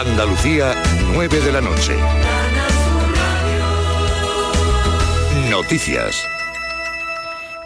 Andalucía, 9 de la noche. Noticias.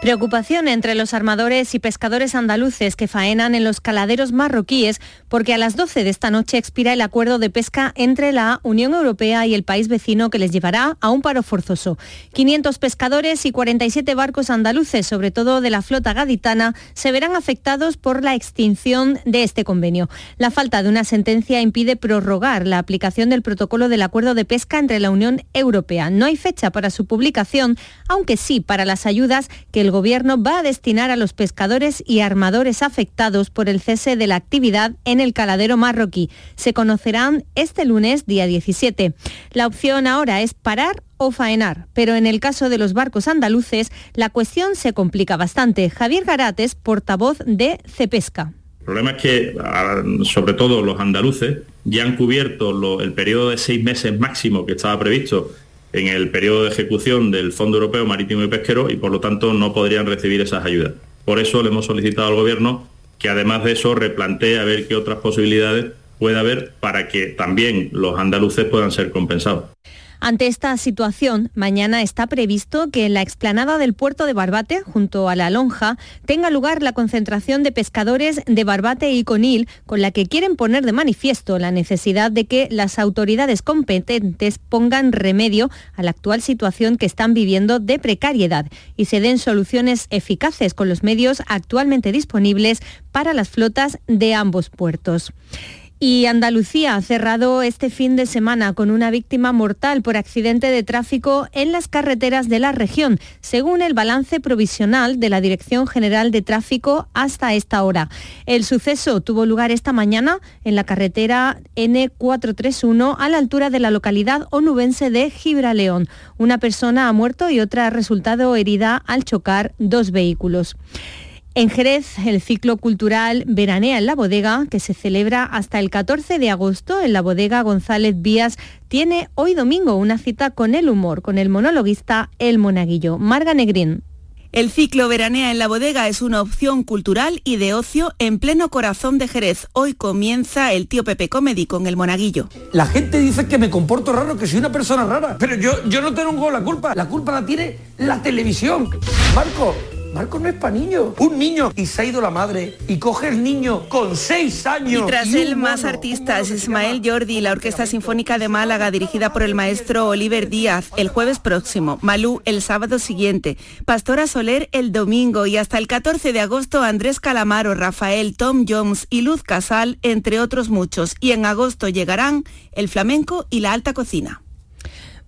Preocupación entre los armadores y pescadores andaluces que faenan en los caladeros marroquíes porque a las 12 de esta noche expira el acuerdo de pesca entre la Unión Europea y el país vecino que les llevará a un paro forzoso. 500 pescadores y 47 barcos andaluces, sobre todo de la flota gaditana, se verán afectados por la extinción de este convenio. La falta de una sentencia impide prorrogar la aplicación del protocolo del acuerdo de pesca entre la Unión Europea. No hay fecha para su publicación, aunque sí para las ayudas que el Gobierno va a destinar a los pescadores y armadores afectados por el cese de la actividad en el caladero marroquí. Se conocerán este lunes, día 17. La opción ahora es parar o faenar, pero en el caso de los barcos andaluces la cuestión se complica bastante. Javier Garates, portavoz de Cepesca. El problema es que, sobre todo los andaluces, ya han cubierto el periodo de seis meses máximo que estaba previsto en el periodo de ejecución del Fondo Europeo Marítimo y Pesquero y por lo tanto no podrían recibir esas ayudas. Por eso le hemos solicitado al Gobierno que además de eso replantee a ver qué otras posibilidades puede haber para que también los andaluces puedan ser compensados. Ante esta situación, mañana está previsto que en la explanada del puerto de Barbate, junto a la lonja, tenga lugar la concentración de pescadores de Barbate y Conil, con la que quieren poner de manifiesto la necesidad de que las autoridades competentes pongan remedio a la actual situación que están viviendo de precariedad y se den soluciones eficaces con los medios actualmente disponibles para las flotas de ambos puertos. Y Andalucía ha cerrado este fin de semana con una víctima mortal por accidente de tráfico en las carreteras de la región, según el balance provisional de la Dirección General de Tráfico hasta esta hora. El suceso tuvo lugar esta mañana en la carretera N431 a la altura de la localidad onubense de Gibraleón. Una persona ha muerto y otra ha resultado herida al chocar dos vehículos. En Jerez, el ciclo cultural Veranea en la Bodega, que se celebra hasta el 14 de agosto en la Bodega González Vías, tiene hoy domingo una cita con el humor, con el monologuista El Monaguillo. Marga Negrín. El ciclo Veranea en la bodega es una opción cultural y de ocio en pleno corazón de Jerez. Hoy comienza el tío Pepe Comedy con el monaguillo. La gente dice que me comporto raro, que soy una persona rara, pero yo, yo no tengo la culpa. La culpa la tiene la televisión. Marco, Marco no es para niños. Un niño y se ha ido la madre y coge el niño con seis años. Y tras él, más artistas, Ismael Jordi, la Orquesta Sinfónica de Málaga, dirigida por el maestro Oliver Díaz, el jueves próximo, Malú el sábado siguiente, Pastora Soler el domingo y hasta el 14 de agosto Andrés Calamaro, Rafael, Tom Jones y Luz Casal, entre otros muchos. Y en agosto llegarán el flamenco y la alta cocina.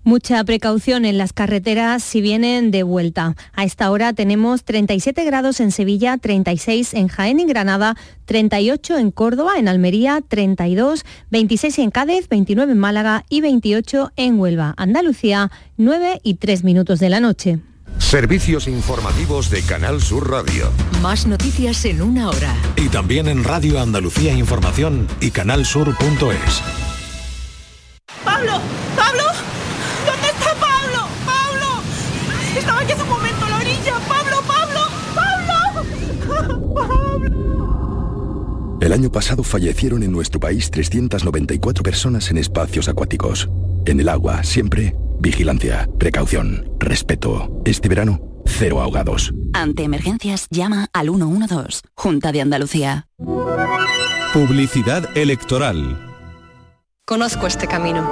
Mucha precaución en las carreteras si vienen de vuelta. A esta hora tenemos 37 grados en Sevilla, 36 en Jaén y Granada, 38 en Córdoba, en Almería, 32, 26 en Cádiz, 29 en Málaga y 28 en Huelva. Andalucía, 9 y 3 minutos de la noche. Servicios informativos de Canal Sur Radio. Más noticias en una hora. Y también en Radio Andalucía Información y canalsur.es. Pablo, Pablo. Estaba aquí hace un momento a la orilla. Pablo, Pablo, Pablo. Pablo. El año pasado fallecieron en nuestro país 394 personas en espacios acuáticos. En el agua, siempre, vigilancia, precaución, respeto. Este verano, cero ahogados. Ante emergencias, llama al 112, Junta de Andalucía. Publicidad electoral. Conozco este camino.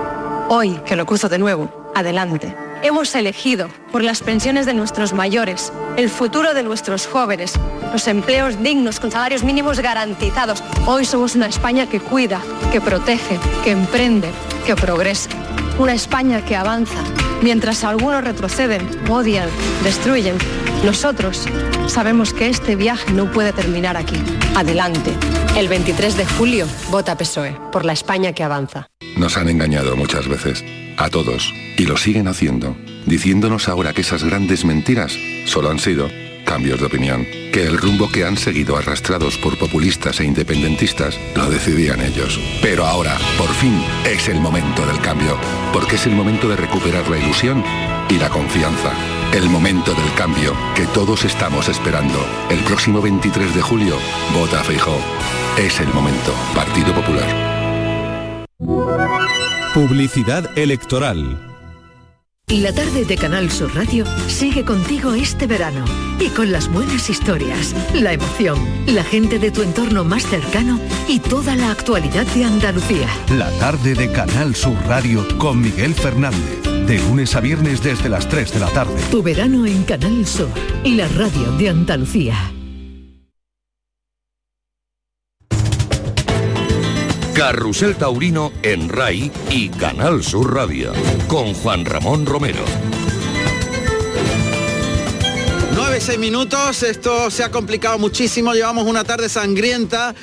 Hoy que lo cruzo de nuevo, adelante hemos elegido por las pensiones de nuestros mayores, el futuro de nuestros jóvenes, los empleos dignos con salarios mínimos garantizados. Hoy somos una España que cuida, que protege, que emprende, que progresa. Una España que avanza. Mientras algunos retroceden, odian, destruyen, nosotros sabemos que este viaje no puede terminar aquí. Adelante. El 23 de julio, vota PSOE por la España que avanza. Nos han engañado muchas veces a todos, y lo siguen haciendo, diciéndonos ahora que esas grandes mentiras solo han sido cambios de opinión, que el rumbo que han seguido arrastrados por populistas e independentistas lo decidían ellos. Pero ahora, por fin, es el momento del cambio, porque es el momento de recuperar la ilusión y la confianza. El momento del cambio que todos estamos esperando. El próximo 23 de julio, vota a Es el momento. Partido Popular. Publicidad electoral. La tarde de Canal Sur Radio sigue contigo este verano y con las buenas historias, la emoción, la gente de tu entorno más cercano y toda la actualidad de Andalucía. La tarde de Canal Sur Radio con Miguel Fernández, de lunes a viernes desde las 3 de la tarde. Tu verano en Canal Sur y la radio de Andalucía. Carrusel Taurino en RAI y Canal Sur Radio con Juan Ramón Romero. 9, 6 minutos, esto se ha complicado muchísimo, llevamos una tarde sangrienta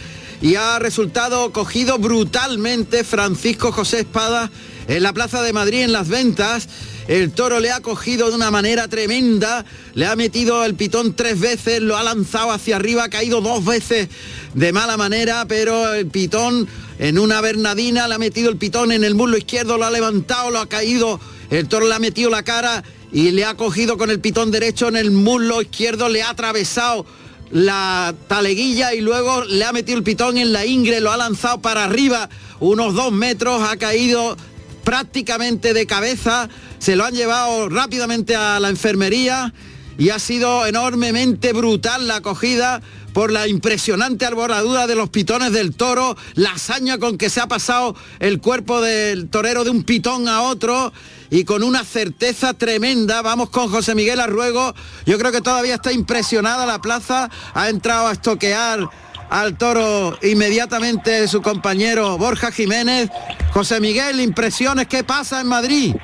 y ha resultado cogido brutalmente Francisco José Espada en la Plaza de Madrid en las ventas. El toro le ha cogido de una manera tremenda, le ha metido el pitón tres veces, lo ha lanzado hacia arriba, ha caído dos veces de mala manera, pero el pitón en una bernadina le ha metido el pitón en el muslo izquierdo, lo ha levantado, lo ha caído, el toro le ha metido la cara y le ha cogido con el pitón derecho en el muslo izquierdo, le ha atravesado la taleguilla y luego le ha metido el pitón en la ingre, lo ha lanzado para arriba unos dos metros, ha caído prácticamente de cabeza, se lo han llevado rápidamente a la enfermería y ha sido enormemente brutal la acogida por la impresionante arboradura de los pitones del toro, la hazaña con que se ha pasado el cuerpo del torero de un pitón a otro y con una certeza tremenda. Vamos con José Miguel Arruego. Yo creo que todavía está impresionada la plaza. Ha entrado a estoquear al toro inmediatamente su compañero Borja Jiménez. José Miguel, impresiones, ¿qué pasa en Madrid?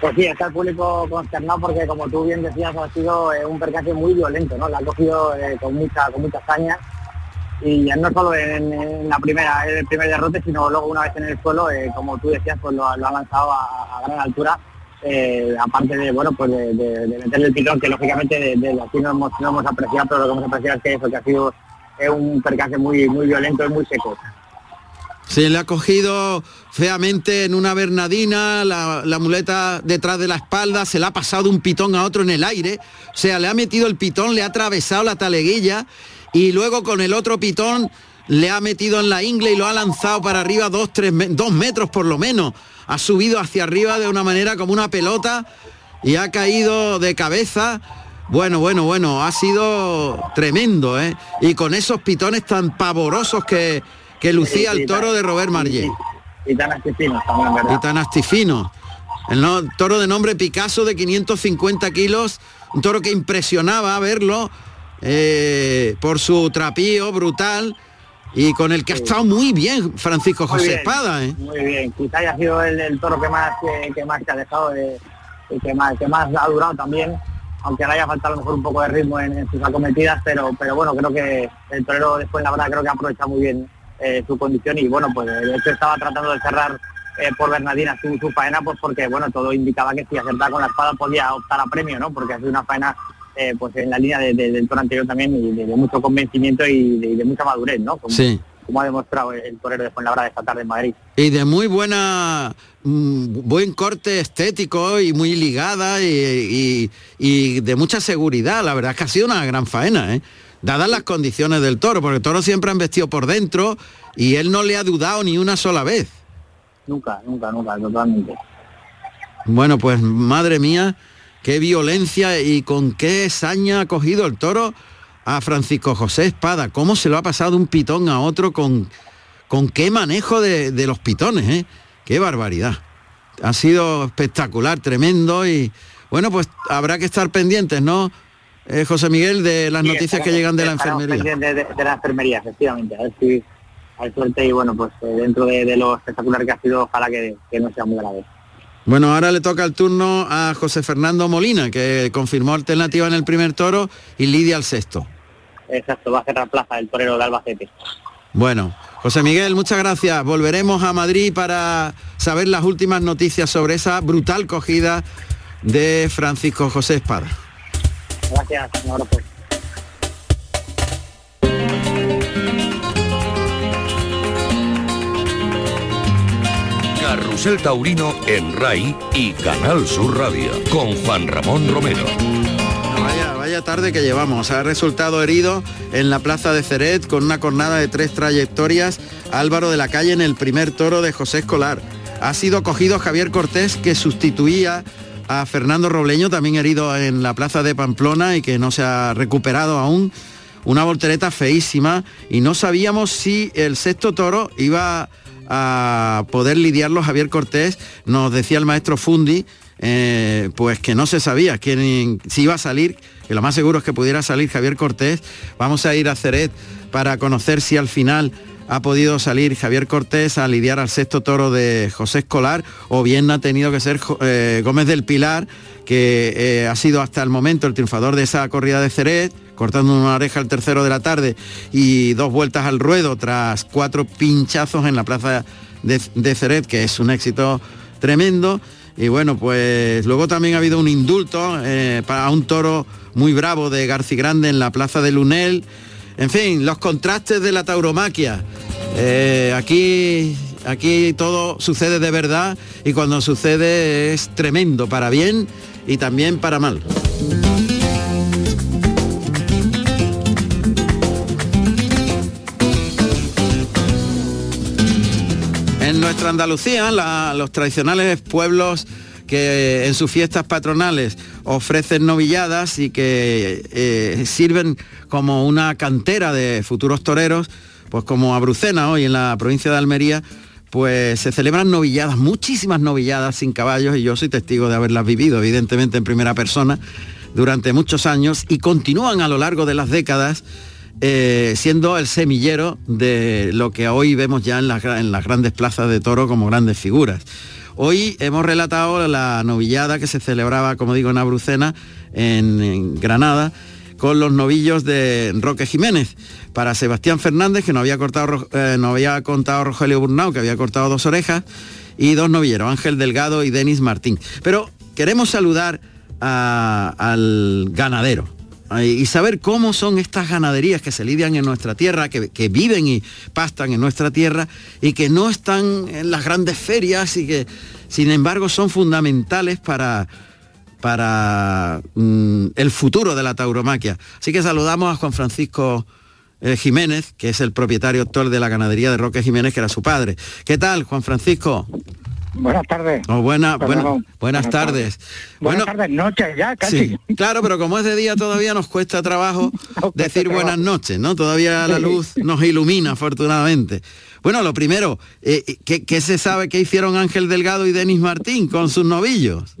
Pues sí, está el público consternado porque como tú bien decías ha sido eh, un percance muy violento, ¿no? Ha cogido eh, con mucha con mucha hazaña y ya no solo en, la primera, el primer derrote, sino luego una vez en el suelo, eh, como tú decías, pues lo, ha lanzado a, gran altura, aparte de bueno pues de, meterle el pitón, que lógicamente de, aquí no hemos, apreciado, pero lo que hemos apreciado es que eso que ha sido un percance muy muy violento y muy seco. Se le ha cogido feamente en una bernadina, la, muleta detrás de la espalda, se le ha pasado un pitón a otro en el aire, o sea, le ha metido el pitón, le ha atravesado la taleguilla y luego con el otro pitón le ha metido en la ingle y lo ha lanzado para arriba dos, tres, dos metros por lo menos. Ha subido hacia arriba de una manera como una pelota y ha caído de cabeza. Bueno, bueno, bueno, ha sido tremendo, ¿eh? Y con esos pitones tan pavorosos que, que lucía el toro de Robert Marllet. Y, tan astifinos también, ¿verdad? Y tan astifinos. El toro de nombre Picasso de 550 kilos, un toro que impresionaba verlo eh, por su trapío brutal y con el que ha estado muy bien Francisco José Espada. ¿eh? Muy bien, quizá haya sido el, toro que más, que, más ha dejado y que más, que más ha durado también, aunque le haya faltado a lo mejor un poco de ritmo en, sus acometidas, pero, pero bueno, creo que el torero después la verdad creo que ha aprovechado muy bien eh, su condición y bueno, pues de hecho estaba tratando de cerrar eh, por Bernadina su, su, faena, pues porque bueno, todo indicaba que si acertaba con la espada podía optar a premio, ¿no? Porque ha sido una faena eh, pues en la línea del toro anterior también y de, mucho convencimiento y de, mucha madurez, ¿no? Como, sí. como ha demostrado el torero de Fuenlabrada de esta tarde en Madrid. Y de muy buena, mm, buen corte estético y muy ligada y, y, de mucha seguridad. La verdad es que ha sido una gran faena, ¿eh? Dadas las condiciones del toro, porque el toro siempre han vestido por dentro y él no le ha dudado ni una sola vez. Nunca, nunca, nunca, totalmente. Bueno, pues madre mía, qué violencia y con qué saña ha cogido el toro a Francisco José Espada. ¿Cómo se lo ha pasado un pitón a otro con, con qué manejo de, de los pitones? Eh? Qué barbaridad. Ha sido espectacular, tremendo y bueno, pues habrá que estar pendientes, ¿no? Eh, José Miguel, de las noticias que llegan de la enfermería. De, de, la enfermería, efectivamente. A ver si hay suerte y bueno, pues eh, dentro de, lo espectacular que ha sido, ojalá que, no sea muy grave. Bueno, ahora le toca el turno a José Fernando Molina, que confirmó alternativa en el primer toro y Lidia al sexto. Exacto, va a cerrar plaza el torero de Albacete. Bueno, José Miguel, muchas gracias. Volveremos a Madrid para saber las últimas noticias sobre esa brutal cogida de Francisco José Espada. Gracias, un abrazo. Carrusel Taurino en RAI y Canal Sur Radio con Juan Ramón Romero. Vaya, vaya tarde que llevamos. Ha resultado herido en la plaza de Ceret con una cornada de tres trayectorias Álvaro de la Calle en el primer toro de José Escolar. ha sido cogido Javier Cortés, que sustituía a Fernando Robleño, también herido en la plaza de Pamplona y que no se ha recuperado aún. Una voltereta feísima y no sabíamos si el sexto toro iba a poder lidiarlo Javier Cortés. Nos decía el maestro Fundi, eh, pues que no se sabía si iba a salir, que lo más seguro es que pudiera salir Javier Cortés. Vamos a ir a Ceret para conocer si al final ha podido salir Javier Cortés a lidiar al sexto toro de José Escolar o bien ha tenido que ser eh, Gómez del Pilar, que eh, ha sido hasta el momento el triunfador de esa corrida de Ceret, cortando una oreja al tercero de la tarde y dos vueltas al ruedo tras cuatro pinchazos en la plaza de, de que es un éxito tremendo. Y bueno, pues luego también ha habido un indulto eh, para un toro muy bravo de Garci Grande en la plaza de Lunel. En fin, los contrastes de la tauromaquia. Eh, aquí, aquí todo sucede de verdad y cuando sucede es tremendo, para bien y también para mal. En nuestra Andalucía, los tradicionales pueblos que en sus fiestas patronales ofrecen novilladas y que eh, sirven como una cantera de futuros toreros, pues como Abrucena hoy en la provincia de Almería, pues se celebran novilladas, muchísimas novilladas sin caballos y yo soy testigo de haberlas vivido, evidentemente en primera persona, durante muchos años y continúan a lo largo de las décadas eh, siendo el semillero de lo que hoy vemos ya en en las grandes plazas de toro como grandes figuras. Hoy hemos relatado la novillada que se celebraba, como digo, en Abrucena, en, Granada, con los novillos de Roque Jiménez. Para Sebastián Fernández, que no había, cortado, eh, no había contado Rogelio Burnau, que había cortado dos orejas, y dos novilleros, Ángel Delgado y Denis Martín. Pero queremos saludar al ganadero y saber cómo son estas ganaderías que se lidian en nuestra tierra, que, que viven y pastan en nuestra tierra y que no están en las grandes ferias y que sin embargo son fundamentales para, para mm, el futuro de la tauromaquia. Así que saludamos a Juan Francisco eh, Jiménez, que es el propietario actual de la ganadería de Roque Jiménez, que era su padre. ¿Qué tal, Juan Francisco? Buenas tardes. Oh, buena- buenas, tardes. Buenas tardes, noches ya, casi. Sí, claro, pero como es de día todavía nos cuesta trabajo decir trabajo. buenas noches, ¿no? Todavía la luz nos ilumina, afortunadamente. Bueno, lo primero, eh, ¿qué, qué se sabe que hicieron Ángel Delgado y Denis Martín con sus novillos?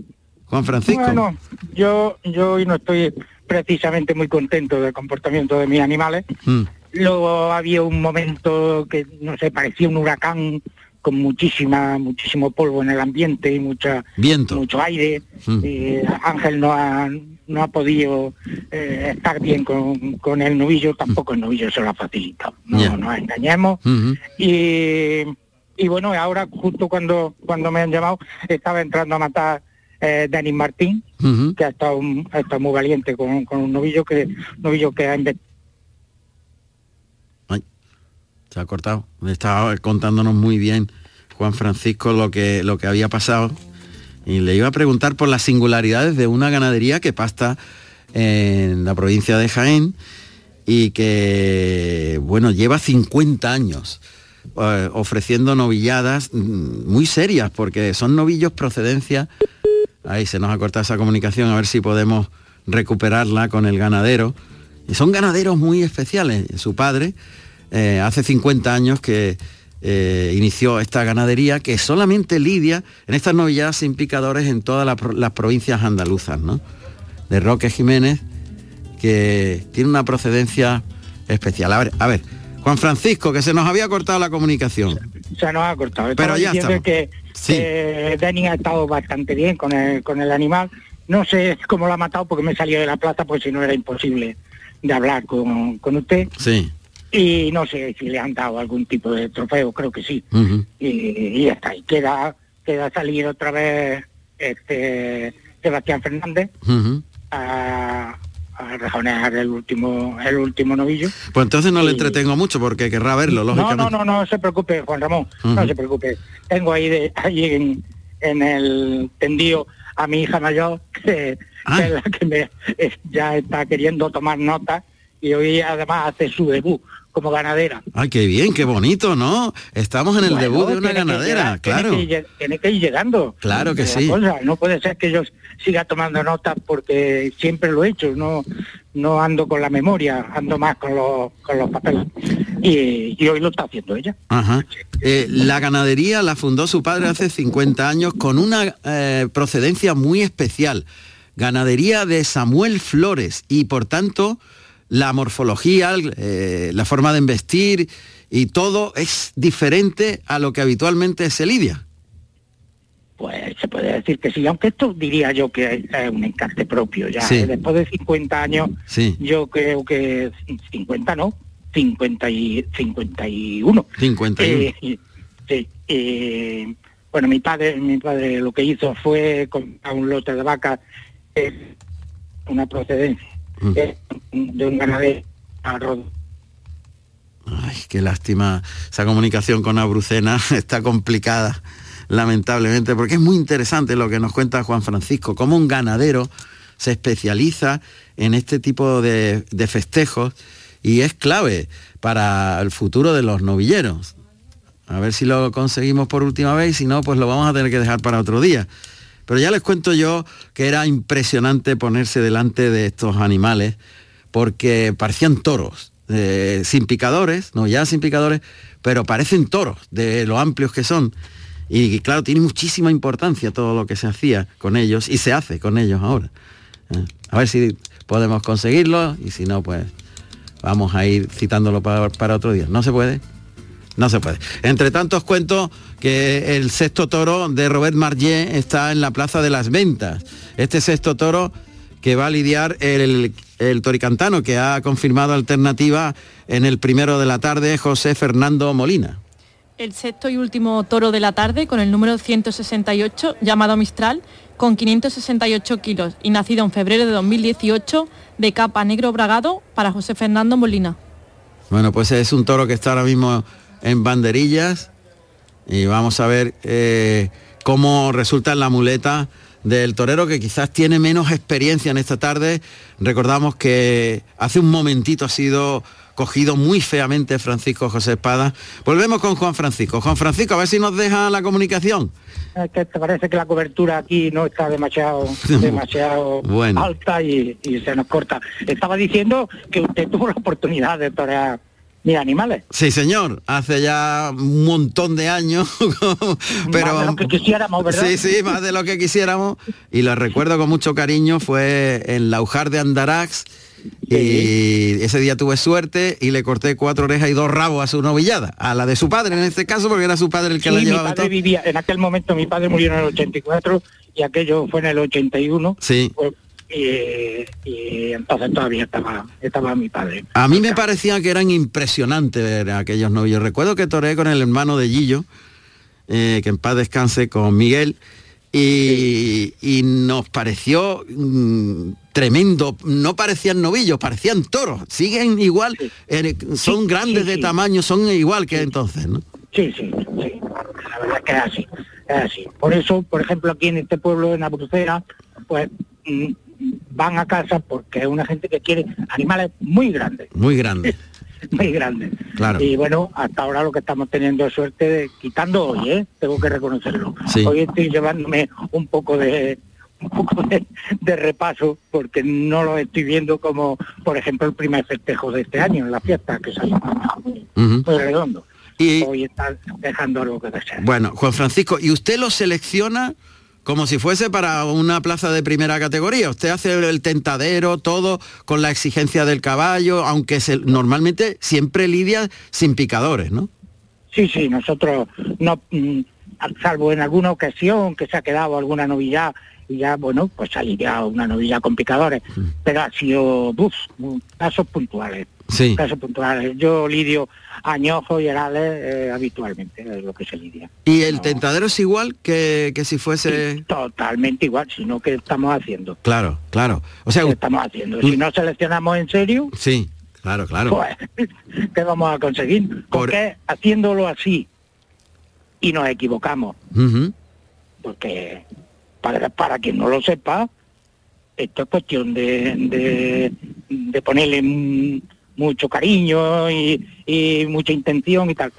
Juan Francisco. Bueno, yo, yo hoy no estoy precisamente muy contento del comportamiento de mis animales. Mm, Luego había un momento que, no sé, parecía un huracán con muchísima, muchísimo polvo en el ambiente y mucha, Viento. mucho aire. Mm. Y Ángel no ha, no ha podido eh, estar bien con, con el novillo, tampoco el novillo se lo ha facilitado. No nos engañemos. ujú. y, y bueno, ahora justo cuando cuando me han llamado estaba entrando a matar eh, Denis Martín, Ujú. que ha estado, ha estado muy valiente con, con un novillo que novillo que ha Se ha cortado. Estaba contándonos muy bien Juan Francisco lo que, lo que había pasado. Y le iba a preguntar por las singularidades de una ganadería que pasta en la provincia de Jaén y que, bueno, lleva 50 años eh, ofreciendo novilladas mm, muy serias, porque son novillos procedencia. Ahí se nos ha cortado esa comunicación, a ver si podemos recuperarla con el ganadero. Y son ganaderos muy especiales. Su padre, eh, hace 50 años que eh, inició esta ganadería que solamente lidia en estas novilladas sin picadores en todas la las provincias andaluzas, ¿no? De Roque Jiménez, que tiene una procedencia especial. A ver, a ver, Juan Francisco, que se nos había cortado la comunicación. se nos ha cortado. Pero ya estamos. que, Sí. ha estado bastante bien con el, con el animal. No sé cómo lo ha matado porque me salió de la plaza, pues si no era imposible de hablar con, con usted. Sí. Y no sé si le han dado algún tipo de trofeo, creo que sí. Y, y ya está. Y queda, queda salir otra vez este Sebastián Fernández a, a rejonear el último, el último novillo. Pues entonces no le entretengo mucho porque querrá verlo, No, lógicamente. no, no, no se preocupe, Juan Ramón, no se preocupe. Tengo ahí, de, ahí en, en el tendido a mi hija mayor, que, Ah. que es la que me, es- ya está queriendo tomar nota y hoy además hace su debut como ganadera. Ay, qué bien, qué bonito, ¿no? Estamos en el Bueno, debut de una ganadera, llegar, claro. Tiene que, lle- tiene que ir llegando. Claro que sí. cosa. No puede ser que yo siga tomando notas porque siempre lo he hecho, no no ando con la memoria, ando más con los, con los papeles. Y, y hoy lo está haciendo ella. Ajá. Eh, la ganadería la fundó su padre hace 50 años con una eh, procedencia muy especial. Ganadería de Samuel Flores y por tanto la morfología, eh, la forma de investir y todo es diferente a lo que habitualmente se lidia. Pues se puede decir que sí, aunque esto diría yo que es es un encarte propio ya. Sí. ¿eh? Después de 50 años, Sí. yo creo que 50 no, 50 y 51. 51. Eh, y- sí, eh, bueno, mi padre, mi padre lo que hizo fue comprar un lote de vacas, eh, una procedencia Mm. eh, de un ganadero a Ay, qué lástima. Esa comunicación con Abrucena está complicada, lamentablemente, porque es muy interesante lo que nos cuenta Juan Francisco, cómo un ganadero se especializa en este tipo de, de festejos y es clave para el futuro de los novilleros. A ver si lo conseguimos por última vez si no, pues lo vamos a tener que dejar para otro día. Pero ya les cuento yo que era impresionante ponerse delante de estos animales porque parecían toros, eh, sin picadores, no ya sin picadores, pero parecen toros de lo amplios que son. Y claro, tiene muchísima importancia todo lo que se hacía con ellos y se hace con ellos ahora. Eh, A ver si podemos conseguirlo y si no, pues vamos a ir citándolo para, para otro día. ¿No se puede? No se puede. Entre tanto os cuento que el sexto toro de Robert Margé está en la Plaza de las Ventas. Este sexto toro que va a lidiar el, el toricantano que ha confirmado alternativa en el primero de la tarde, José Fernando Molina. El sexto y último toro de la tarde con el número 168, llamado Mistral, con 568 kilos y nacido en febrero de 2018 de capa negro bragado para José Fernando Molina. Bueno, pues es un toro que está ahora mismo en banderillas y vamos a ver eh, cómo resulta en la muleta del torero que quizás tiene menos experiencia en esta tarde. Recordamos que hace un momentito ha sido cogido muy feamente Francisco José Espada. Volvemos con Juan Francisco. Juan Francisco, a ver si nos deja la comunicación. Te parece que la cobertura aquí no está demasiado demasiado Bueno. alta y, y se nos corta. Estaba diciendo que usted tuvo la oportunidad de torear mis animales. Sí, señor, hace ya un montón de años, pero Más de lo que quisiéramos, ¿verdad? Sí, sí, más de lo que quisiéramos. Y lo recuerdo con mucho cariño, fue en Laujar de Andarax. Y ese día tuve suerte y le corté cuatro orejas y dos rabos a su novillada, a la de su padre en este caso, porque era su padre el que Sí, la mi llevaba. padre todo. vivía, en aquel momento mi padre murió en el 84 y aquello fue en el 81. Sí. pues, y, y entonces todavía estaba, estaba mi padre. A mí me parecía que eran impresionantes aquellos novillos. Recuerdo que toreé con el hermano de Gillo, eh, que en paz descanse, con Miguel, y, y nos pareció mm, tremendo. No parecían novillos, parecían toros. Siguen igual, eh, son grandes de tamaño, son igual que entonces, ¿no? Sí, sí, sí. La verdad es que es así, es así. Por eso, por ejemplo, aquí en este pueblo de Nabrucera, pues mm, van a casa porque es una gente que quiere animales muy grandes, Muy grandes. muy grandes. Claro. Y bueno, hasta ahora lo que estamos teniendo es suerte de, quitando hoy, ¿eh? tengo que reconocerlo. Sí. Hoy estoy llevándome un poco de un poco de, de repaso porque no lo estoy viendo como, por ejemplo, el primer festejo de este año en la fiesta que salió muy redondo. Y- Hoy está dejando algo que desear. Bueno, Juan Francisco, ¿y usted lo selecciona como si fuese para una plaza de primera categoría? Usted hace el tentadero, todo con la exigencia del caballo, aunque se- normalmente siempre lidia sin picadores, ¿no? Sí, sí, nosotros no, mm, salvo en alguna ocasión que se ha quedado alguna novilla y ya, bueno, pues ha lidiado una novilla con picadores, Mm. pero ha sido uf, casos puntuales. Sí. Casos puntuales. Yo lidio añojos y herales eh, habitualmente, es lo que se lidia. ¿Y el tentadero es igual que, que si fuese...? Totalmente igual, sino que estamos haciendo. Claro, claro. O sea, ¿Qué estamos haciendo? Si no seleccionamos en serio, sí, claro, claro. pues, ¿qué vamos a conseguir? Porque haciéndolo así y nos equivocamos, porque para, para quien no lo sepa, esto es cuestión de, de, de ponerle mucho cariño y, y mucha intención y tal.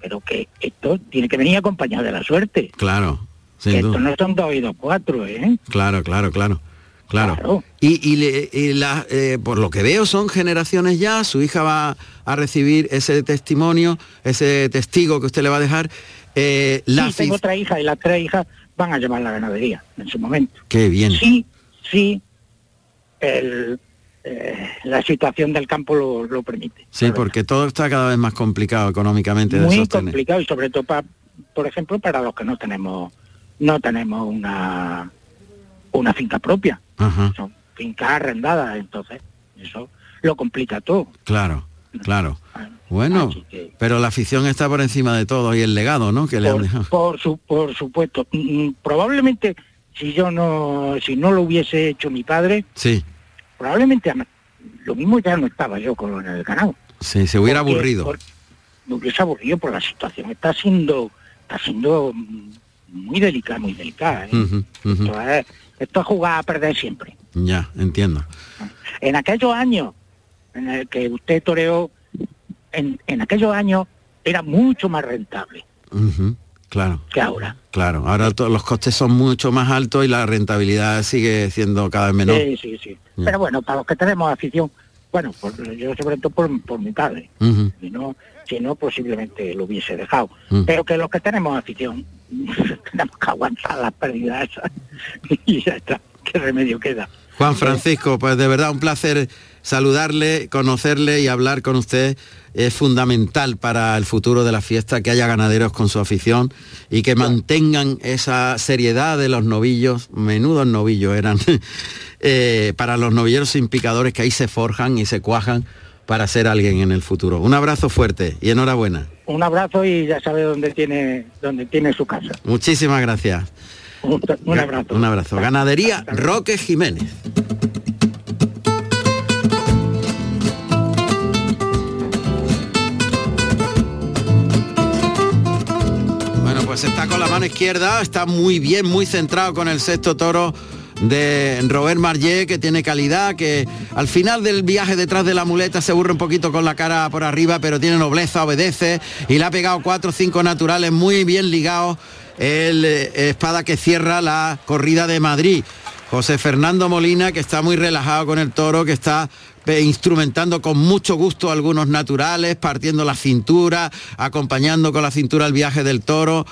Pero que esto tiene que venir acompañado de la suerte. Claro, Que esto no son dos y dos cuatro, ¿eh? Claro, claro, claro. Claro. Y, y la- eh, por lo que veo son generaciones ya, su hija va a recibir ese testimonio, ese testigo que usted le va a dejar. Eh, la sí, tengo otra hija y las tres hijas van a llevar la ganadería en su momento. Qué bien. Sí, sí, el, eh, la situación del campo lo, lo permite. Sí, porque todo está cada vez más complicado económicamente de Muy sostener. complicado y sobre todo, pa- por ejemplo, para los que no tenemos no tenemos una una finca propia, Ajá, son fincas arrendadas, entonces eso lo complica todo. claro, claro. Bueno, pero la afición está por encima de todo y el legado, ¿no? Que le han dejado. Por, su, por supuesto, Mm, mm, probablemente si yo no si no lo hubiese hecho mi padre, Sí, probablemente lo mismo ya no estaba yo con el ganado. sí, se hubiera Porque- aburrido. por- me hubiese aburrido por la situación. Está siendo, está siendo muy delicada, muy delicada. ¿eh? Ujú. Esto, es, esto es jugar a perder siempre. Ya, entiendo. En aquellos años en el que usted toreó, en, en aquellos años era mucho más rentable Claro. que ahora. Claro, ahora los costes son mucho más altos y la rentabilidad sigue siendo cada vez menor. Sí, sí, sí. Pero bueno, para los que tenemos afición, bueno, por- yo sobre todo por, por mi padre. Si no, si no, posiblemente lo hubiese dejado. Pero que los que tenemos afición, tenemos que aguantar las pérdidas esas. y ya está. ¿Qué remedio queda? Juan Francisco, pues de verdad un placer saludarle, conocerle y hablar con usted. Es fundamental para el futuro de la fiesta que haya ganaderos con su afición y que mantengan esa seriedad de los novillos, menudos novillos eran, eh, para los novilleros sin picadores que ahí se forjan y se cuajan para ser alguien en el futuro. Un abrazo fuerte y enhorabuena. Un abrazo y ya sabe dónde tiene, dónde tiene su casa. Muchísimas gracias. Un, un abrazo. Un abrazo. Ganadería Roque Jiménez. Pues está con la mano izquierda, está muy bien, muy centrado con el sexto toro de Robert Marllet, que tiene calidad, que al final del viaje detrás de la muleta se burra un poquito con la cara por arriba, pero tiene nobleza, obedece y le ha pegado cuatro o cinco naturales muy bien ligados el eh, espada que cierra la corrida de Madrid. José Fernando Molina, que está muy relajado con el toro, que está instrumentando con mucho gusto algunos naturales, partiendo la cintura, acompañando con la cintura el viaje del toro,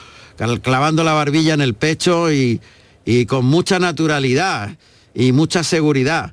clavando la barbilla en el pecho y, y con mucha naturalidad y mucha seguridad.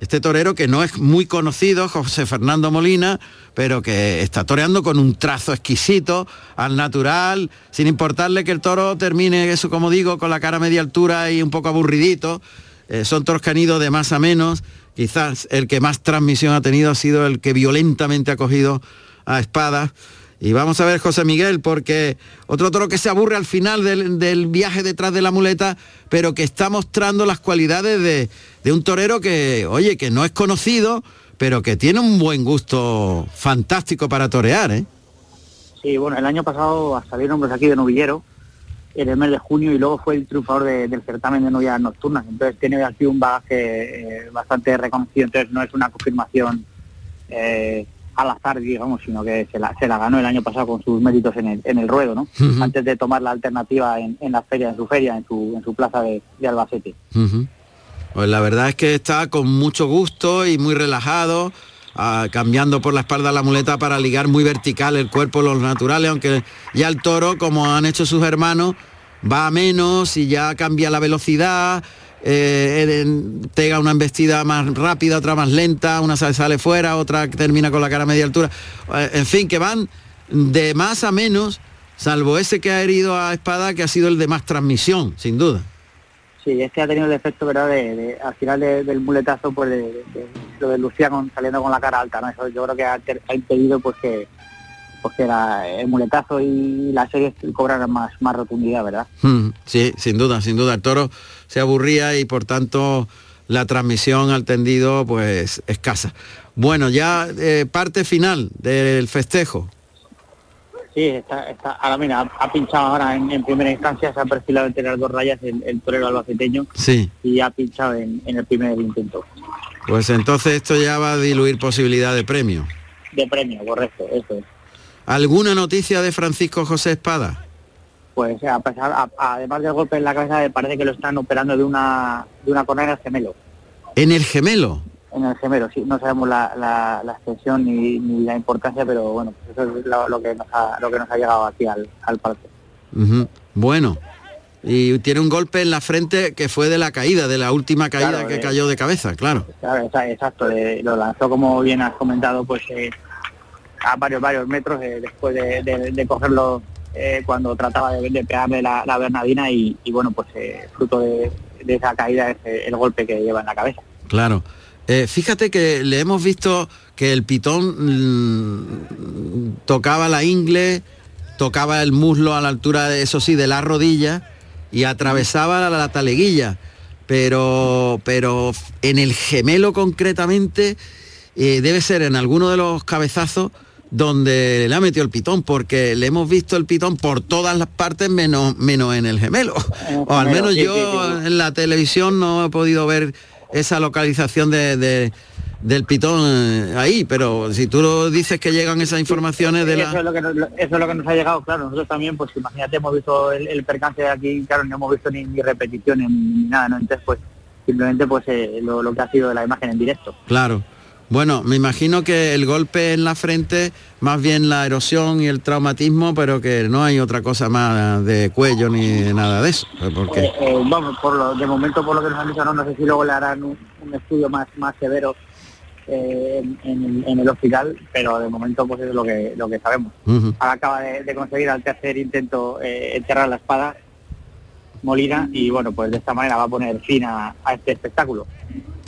Este torero que no es muy conocido, José Fernando Molina, pero que está toreando con un trazo exquisito, al natural, sin importarle que el toro termine, eso como digo, con la cara a media altura y un poco aburridito. Eh, son toros que han ido de más a menos. Quizás el que más transmisión ha tenido ha sido el que violentamente ha cogido a espadas. Y vamos a ver José Miguel, porque otro toro que se aburre al final del, del viaje detrás de la muleta, pero que está mostrando las cualidades de, de un torero que, oye, que no es conocido, pero que tiene un buen gusto fantástico para torear, ¿eh? Sí, bueno, el año pasado salieron hombres aquí de novillero en el mes de junio y luego fue el triunfador de- del certamen de novias nocturnas. Entonces tiene aquí un bagaje eh, bastante reconocido, entonces no es una confirmación eh, al azar, digamos, sino que se la, se la ganó el año pasado con sus méritos en el, en el ruedo, ¿no? Antes de tomar la alternativa en, en la feria, en su feria, en su, en su plaza de, de Albacete. Pues la verdad es que está con mucho gusto y muy relajado, ah, cambiando por la espalda la muleta para ligar muy vertical el cuerpo, los naturales, aunque ya el toro, como han hecho sus hermanos, va a menos y ya cambia la velocidad, eh, una embestida más rápida, otra más lenta, una sale, fuera, otra termina con la cara a media altura. Eh, en fin, que van de más a menos, salvo ese que ha herido a espada, que ha sido el de más transmisión, sin duda. Sí, este ha tenido el efecto, ¿verdad?, de, al final de- del muletazo, pues lo de Lucía con- saliendo con la cara alta, ¿no? Eso yo creo que ha, impedido pues que, pues que la- el muletazo y la serie cobraran más, más rotundidad, ¿verdad? Mm, Sí, sin duda, sin duda. El toro se aburría y por tanto la transmisión al tendido pues escasa. Bueno, ya eh, parte final del festejo. Sí, está, está, ahora mira, ha, ha pinchado ahora en, en primera instancia, se ha perfilado entre las dos rayas el, el torero albaceteño Sí. y ha pinchado en, en el primer intento. Pues entonces esto ya va a diluir posibilidad de premio. De premio, correcto, eso es. ¿Alguna noticia de Francisco José Espada? Pues a pesar, además del golpe en la cabeza, parece que lo están operando de una de una el gemelo. ¿En el gemelo? En el gemelo, sí. No sabemos la, la, extensión ni, la importancia, pero bueno, pues eso es lo, que nos ha, lo que nos ha llegado aquí al, al parque. Bueno, y tiene un golpe en la frente que fue de la caída, de la última caída que cayó de cabeza, claro. Claro, exacto, lo lanzó como bien has comentado, pues eh, a varios, varios metros eh, después de, cogerlo eh, cuando trataba de, pegarle la, Bernadina y, bueno, pues fruto de, esa caída es el golpe que lleva en la cabeza. Claro. Fíjate que le hemos visto que el pitón mm, tocaba la ingle, tocaba el muslo a la altura, de, eso sí, de la rodilla y atravesaba la, taleguilla. Pero, pero en el gemelo concretamente eh, debe ser en alguno de los cabezazos donde le ha metido el pitón, porque le hemos visto el pitón por todas las partes menos, menos en el gemelo. o al menos yo en la televisión no he podido ver esa localización de, del pitón eh, ahí, pero si tú lo dices que llegan esas informaciones de la... Eso es, lo que nos, eso es lo que nos ha llegado, claro, nosotros también, pues imagínate, hemos visto el, percance de aquí, claro, no hemos visto ni, repeticiones ni nada, ¿no? Entonces, pues simplemente pues eh, lo, que ha sido de la imagen en directo. Claro. Bueno, me imagino que el golpe en la frente, más bien la erosión y el traumatismo, pero que no hay otra cosa más de cuello ni nada de eso. Porque... Eh, vamos, por lo, de momento por lo que nos han dicho, no, no sé si luego le harán un, un estudio más, más severo eh, en, el hospital, pero de momento pues es lo que lo que sabemos. Ahora acaba de, conseguir al tercer intento eh, enterrar la espada Molina y bueno, pues de esta manera va a poner fin a, este espectáculo.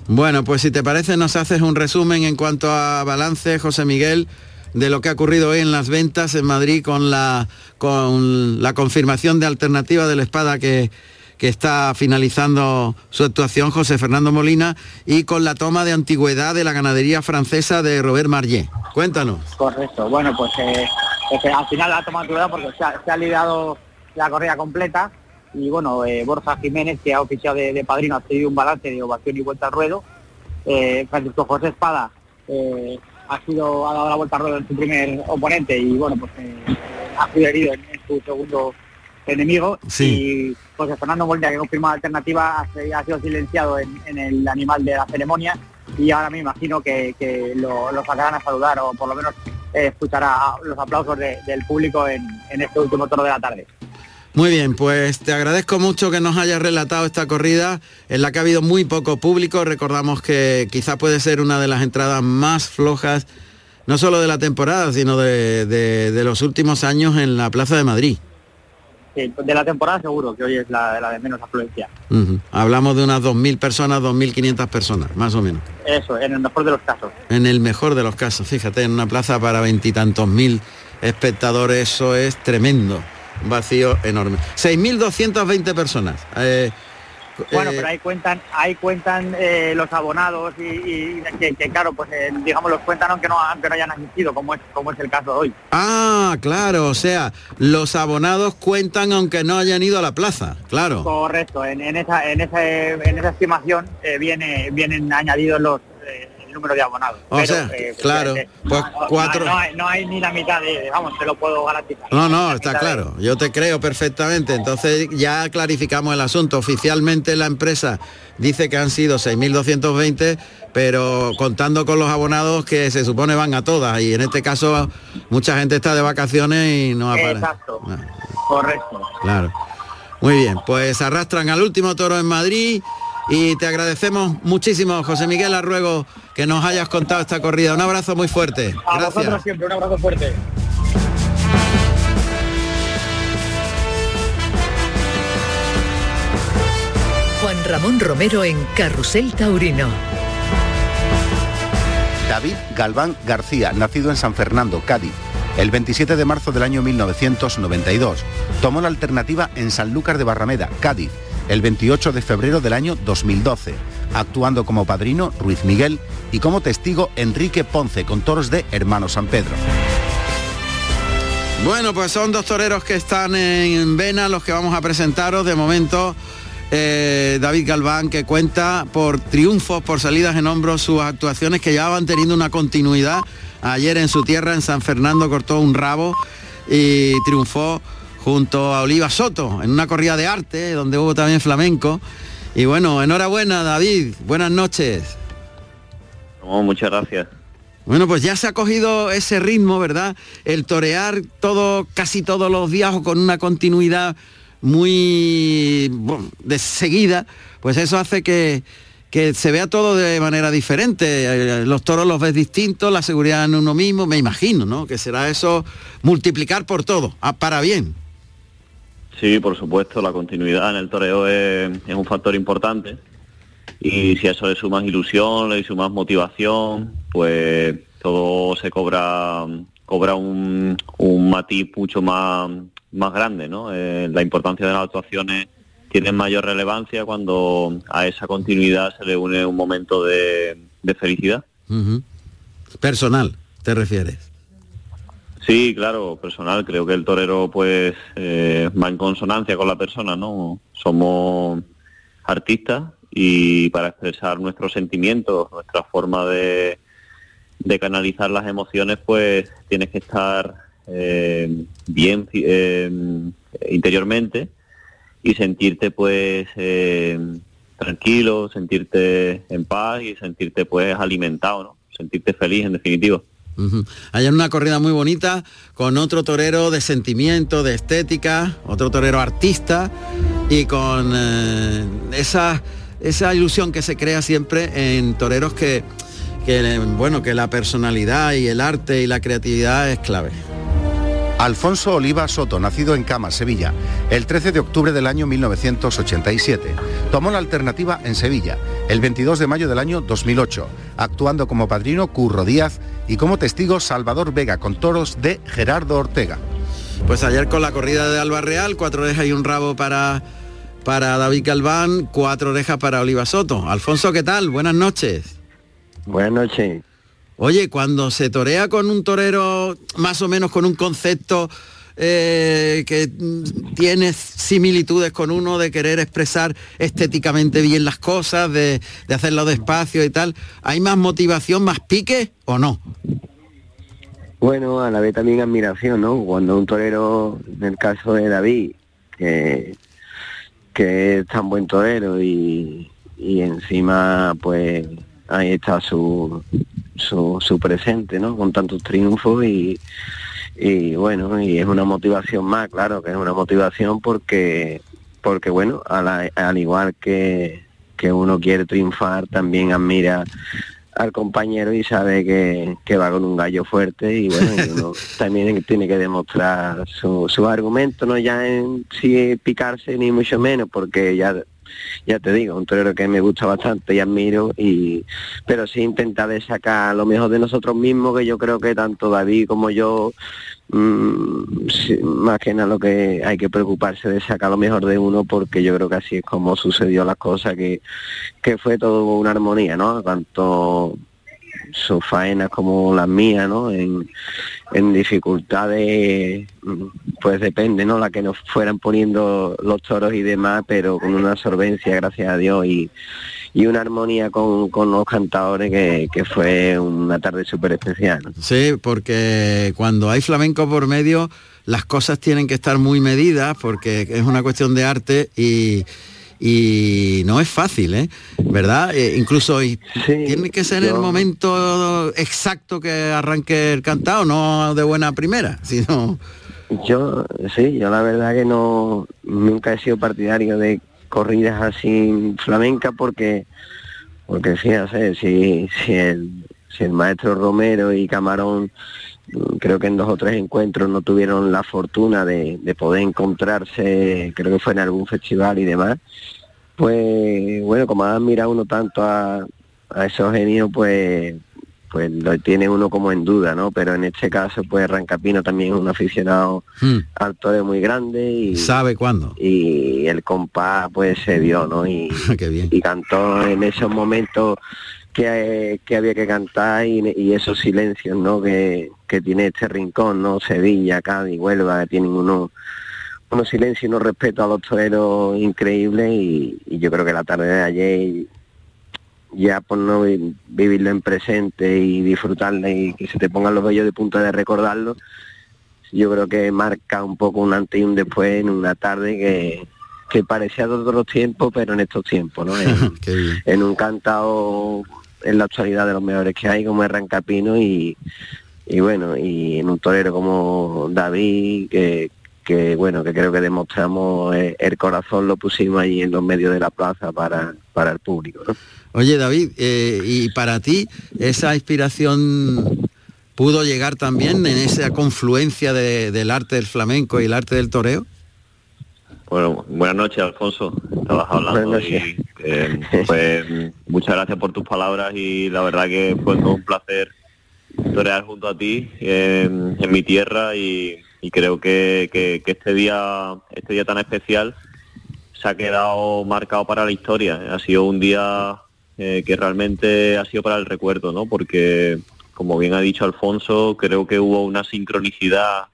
Bueno, pues si te parece nos haces un resumen en cuanto a balance, José Miguel, de lo que ha ocurrido hoy en las ventas en Madrid con la, con la confirmación de alternativa de la espada que que está finalizando su actuación José Fernando Molina y con la toma de antigüedad de la ganadería francesa de Robert Marllet. Cuéntanos. Correcto. Bueno, pues eh, al final la toma de antigüedad porque se ha, se liderado la corrida completa y bueno, eh, Borja Jiménez, que ha oficiado de, padrino, ha tenido un balance de ovación y vuelta al ruedo. Eh, Francisco José Espada ha sido ha dado la vuelta al ruedo en su primer oponente y bueno, pues ha sido herido en su segundo enemigo y José Fernando Molina, que confirmó la alternativa, ha, sido silenciado en, el animal de la ceremonia y ahora me imagino que, lo, sacarán a saludar o por lo menos eh, escuchará los aplausos del público en, este último toro de la tarde. Muy bien, pues te agradezco mucho que nos hayas relatado esta corrida en la que ha habido muy poco público. Recordamos que quizá puede ser una de las entradas más flojas, no solo de la temporada, sino de los últimos años en la Plaza de Madrid de la temporada seguro que hoy es la, la de menos afluencia. Hablamos de unas 2.000 personas, 2.500 personas, más o menos. Eso, en el mejor de los casos. En el mejor de los casos, fíjate, en una plaza para veintitantos mil espectadores, eso es tremendo, vacío enorme. 6.220 personas. Eh, bueno, eh, pero ahí cuentan, ahí cuentan eh, los abonados y, que, claro, pues eh, digamos los cuentan aunque no, aunque no hayan asistido, como es, como es el caso de hoy. Ah, claro, o sea, los abonados cuentan aunque no hayan ido a la plaza, claro. Correcto, en, esa, en, en esa estimación viene, vienen añadidos los número de abonados. O sea, eh, claro, pues cuatro... No, hay, ni la mitad de, vamos, te lo puedo garantizar. No, no, está claro, yo te creo perfectamente. Entonces ya clarificamos el asunto. Oficialmente la empresa dice que han sido 6.220, pero contando con los abonados que se supone van a todas. Y en este caso mucha gente está de vacaciones y no aparece. Exacto, correcto. Claro. Muy bien, pues arrastran al último toro en Madrid y te agradecemos muchísimo, José Miguel Arruego, que nos hayas contado esta corrida. Un abrazo muy fuerte. A Gracias. siempre, un abrazo fuerte. Juan Ramón Romero en Carrusel Taurino. David Galván García, nacido en San Fernando, Cádiz, el 27 de marzo del año 1992. Tomó la alternativa en Sanlúcar de Barrameda, Cádiz, el 28 de febrero del año 2012, actuando como padrino Ruiz Miguel y como testigo Enrique Ponce con toros de Hermano San Pedro. Bueno, pues son dos toreros que están en vena los que vamos a presentaros. De momento eh, David Galván, que cuenta por triunfos, por salidas en hombros, sus actuaciones que ya van teniendo una continuidad. Ayer en su tierra, en San Fernando, cortó un rabo y triunfó junto a Oliva Soto en una corrida de arte, donde hubo también flamenco. Y bueno, enhorabuena David, buenas noches. muchas gracias. Bueno, pues ya se ha cogido ese ritmo, ¿verdad? El torear todo, casi todos los días o con una continuidad muy de seguida, pues eso hace que, que se vea todo de manera diferente. Los toros los ves distintos, la seguridad en uno mismo, me imagino, ¿no? Que será eso multiplicar por todo, para bien. Sí, por supuesto, la continuidad en el toreo es, un factor importante y si a eso le sumas ilusión, le sumas motivación, pues todo se cobra cobra un, un matiz mucho más, más grande, ¿no? Eh, la importancia de las actuaciones tiene mayor relevancia cuando a esa continuidad se le une un momento de, felicidad. Personal, ¿te refieres? Sí, claro, personal. Creo que el torero pues eh, va en consonancia con la persona, ¿no? Somos artistas y para expresar nuestros sentimientos, nuestra forma de, de canalizar las emociones, pues tienes que estar eh, bien eh, interiormente y sentirte pues eh, tranquilo, sentirte en paz y sentirte pues alimentado, ¿no? sentirte feliz en definitiva. Hay una corrida muy bonita con otro torero de sentimiento, de estética, otro torero artista y con esa esa ilusión que se crea siempre en toreros que, bueno, que la personalidad y el arte y la creatividad es clave. Alfonso Oliva Soto, nacido en Cama, Sevilla, el 13 de octubre del año 1987. Tomó la alternativa en Sevilla, el 22 de mayo del año 2008, actuando como padrino Curro Díaz y como testigo Salvador Vega con toros de Gerardo Ortega. Pues ayer con la corrida de Alba Real, cuatro orejas y un rabo para para David Galván, cuatro orejas para Oliva Soto. Alfonso, ¿qué tal? Buenas noches. Buenas noches. Oye, cuando se torea con un torero más o menos con un concepto eh, que tiene similitudes con uno de querer expresar estéticamente bien las cosas, de, de hacerlo despacio y tal, ¿hay más motivación, más pique o no? Bueno, a la vez también admiración, ¿no? Cuando un torero, en el caso de David, que que es tan buen torero y, encima pues ahí está su, su, presente, ¿no? Con tantos triunfos y, y bueno, y es una motivación más, claro, que es una motivación porque, porque bueno, al igual que, que uno quiere triunfar, también admira al compañero y sabe que, va con un gallo fuerte y bueno, uno también tiene que demostrar su, su argumento, no ya en sí picarse ni mucho menos, porque ya ya te digo, un torero que me gusta bastante y admiro, y pero sí intenta de sacar lo mejor de nosotros mismos, que yo creo que tanto David como yo Mm, más que nada lo que hay que preocuparse de sacar lo mejor de uno porque yo creo que así es como sucedió las cosas que, que fue todo una armonía no tanto sus faenas como las mías no en, en dificultades mm, pues depende no la que nos fueran poniendo los toros y demás pero con una absorbencia gracias a Dios y y una armonía con, los cantadores que, fue una tarde súper especial. Sí, porque cuando hay flamenco por medio, las cosas tienen que estar muy medidas porque es una cuestión de arte y, no es fácil, ¿eh? ¿Verdad? Eh, incluso tiene que ser el momento exacto que arranque el cantado, no de buena primera, sino... Yo, sí, yo la verdad que no, nunca he sido partidario de corridas así flamenca porque porque fíjate si, si el si el maestro Romero y Camarón creo que en dos o tres encuentros no tuvieron la fortuna de, de poder encontrarse creo que fue en algún festival y demás pues bueno como ha mirado uno tanto a, a esos genios pues pues lo tiene uno como en duda, ¿no? Pero en este caso, pues Rancapino también es un aficionado hmm. al muy grande y... ¿Sabe cuándo? Y el compás, pues se vio, ¿no? Y, y cantó en esos momentos que, que había que cantar y, esos silencios, ¿no? Que, que tiene este rincón, ¿no? Sevilla, Cádiz, Huelva, que tienen unos unos silencios y unos respetos a los toreros increíbles y, y yo creo que la tarde de ayer ya por no vi- vivirlo en presente y disfrutarla y que se te pongan los vellos de punta de recordarlo, yo creo que marca un poco un antes y un después en una tarde que, que parecía de otros tiempos, pero en estos tiempos, ¿no? En, en un cantado en la actualidad de los mejores que hay, como es Rancapino, y, y bueno, y en un torero como David, que, bueno, que creo que demostramos eh, el corazón, lo pusimos ahí en los medios de la plaza para, para el público. Oye, David, eh, y para ti, esa inspiración pudo llegar también en esa confluencia de- del arte del flamenco y el arte del toreo. Bueno, buenas noches, Alfonso. Estabas hablando Buenas y eh, pues muchas gracias por tus palabras y la verdad que fue todo un placer torear junto a ti en mi tierra y, y creo que, que- que este día este día tan especial se ha quedado marcado para la historia. Ha sido un día eh, que realmente ha sido para el recuerdo, ¿no? Porque como bien ha dicho Alfonso, creo que hubo una sincronicidad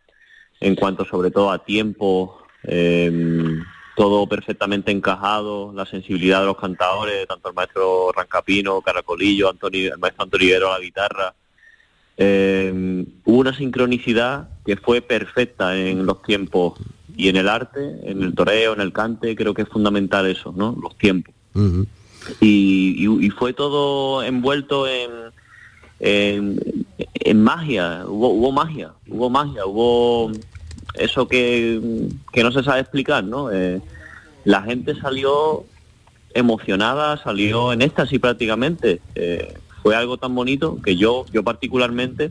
en cuanto sobre todo a tiempo, eh, todo perfectamente encajado, la sensibilidad de los cantadores, tanto el maestro Rancapino, Caracolillo, Antonio, el maestro Antonio a la guitarra. Eh, hubo una sincronicidad que fue perfecta en los tiempos y en el arte, en el toreo, en el cante, creo que es fundamental eso, ¿no? Los tiempos. Y, y- y fue todo envuelto en, en, en magia, hubo, hubo magia, hubo magia, hubo eso que, que no se sabe explicar, ¿no? Eh, la gente salió emocionada, salió en éxtasis prácticamente. Eh, fue algo tan bonito que yo, yo particularmente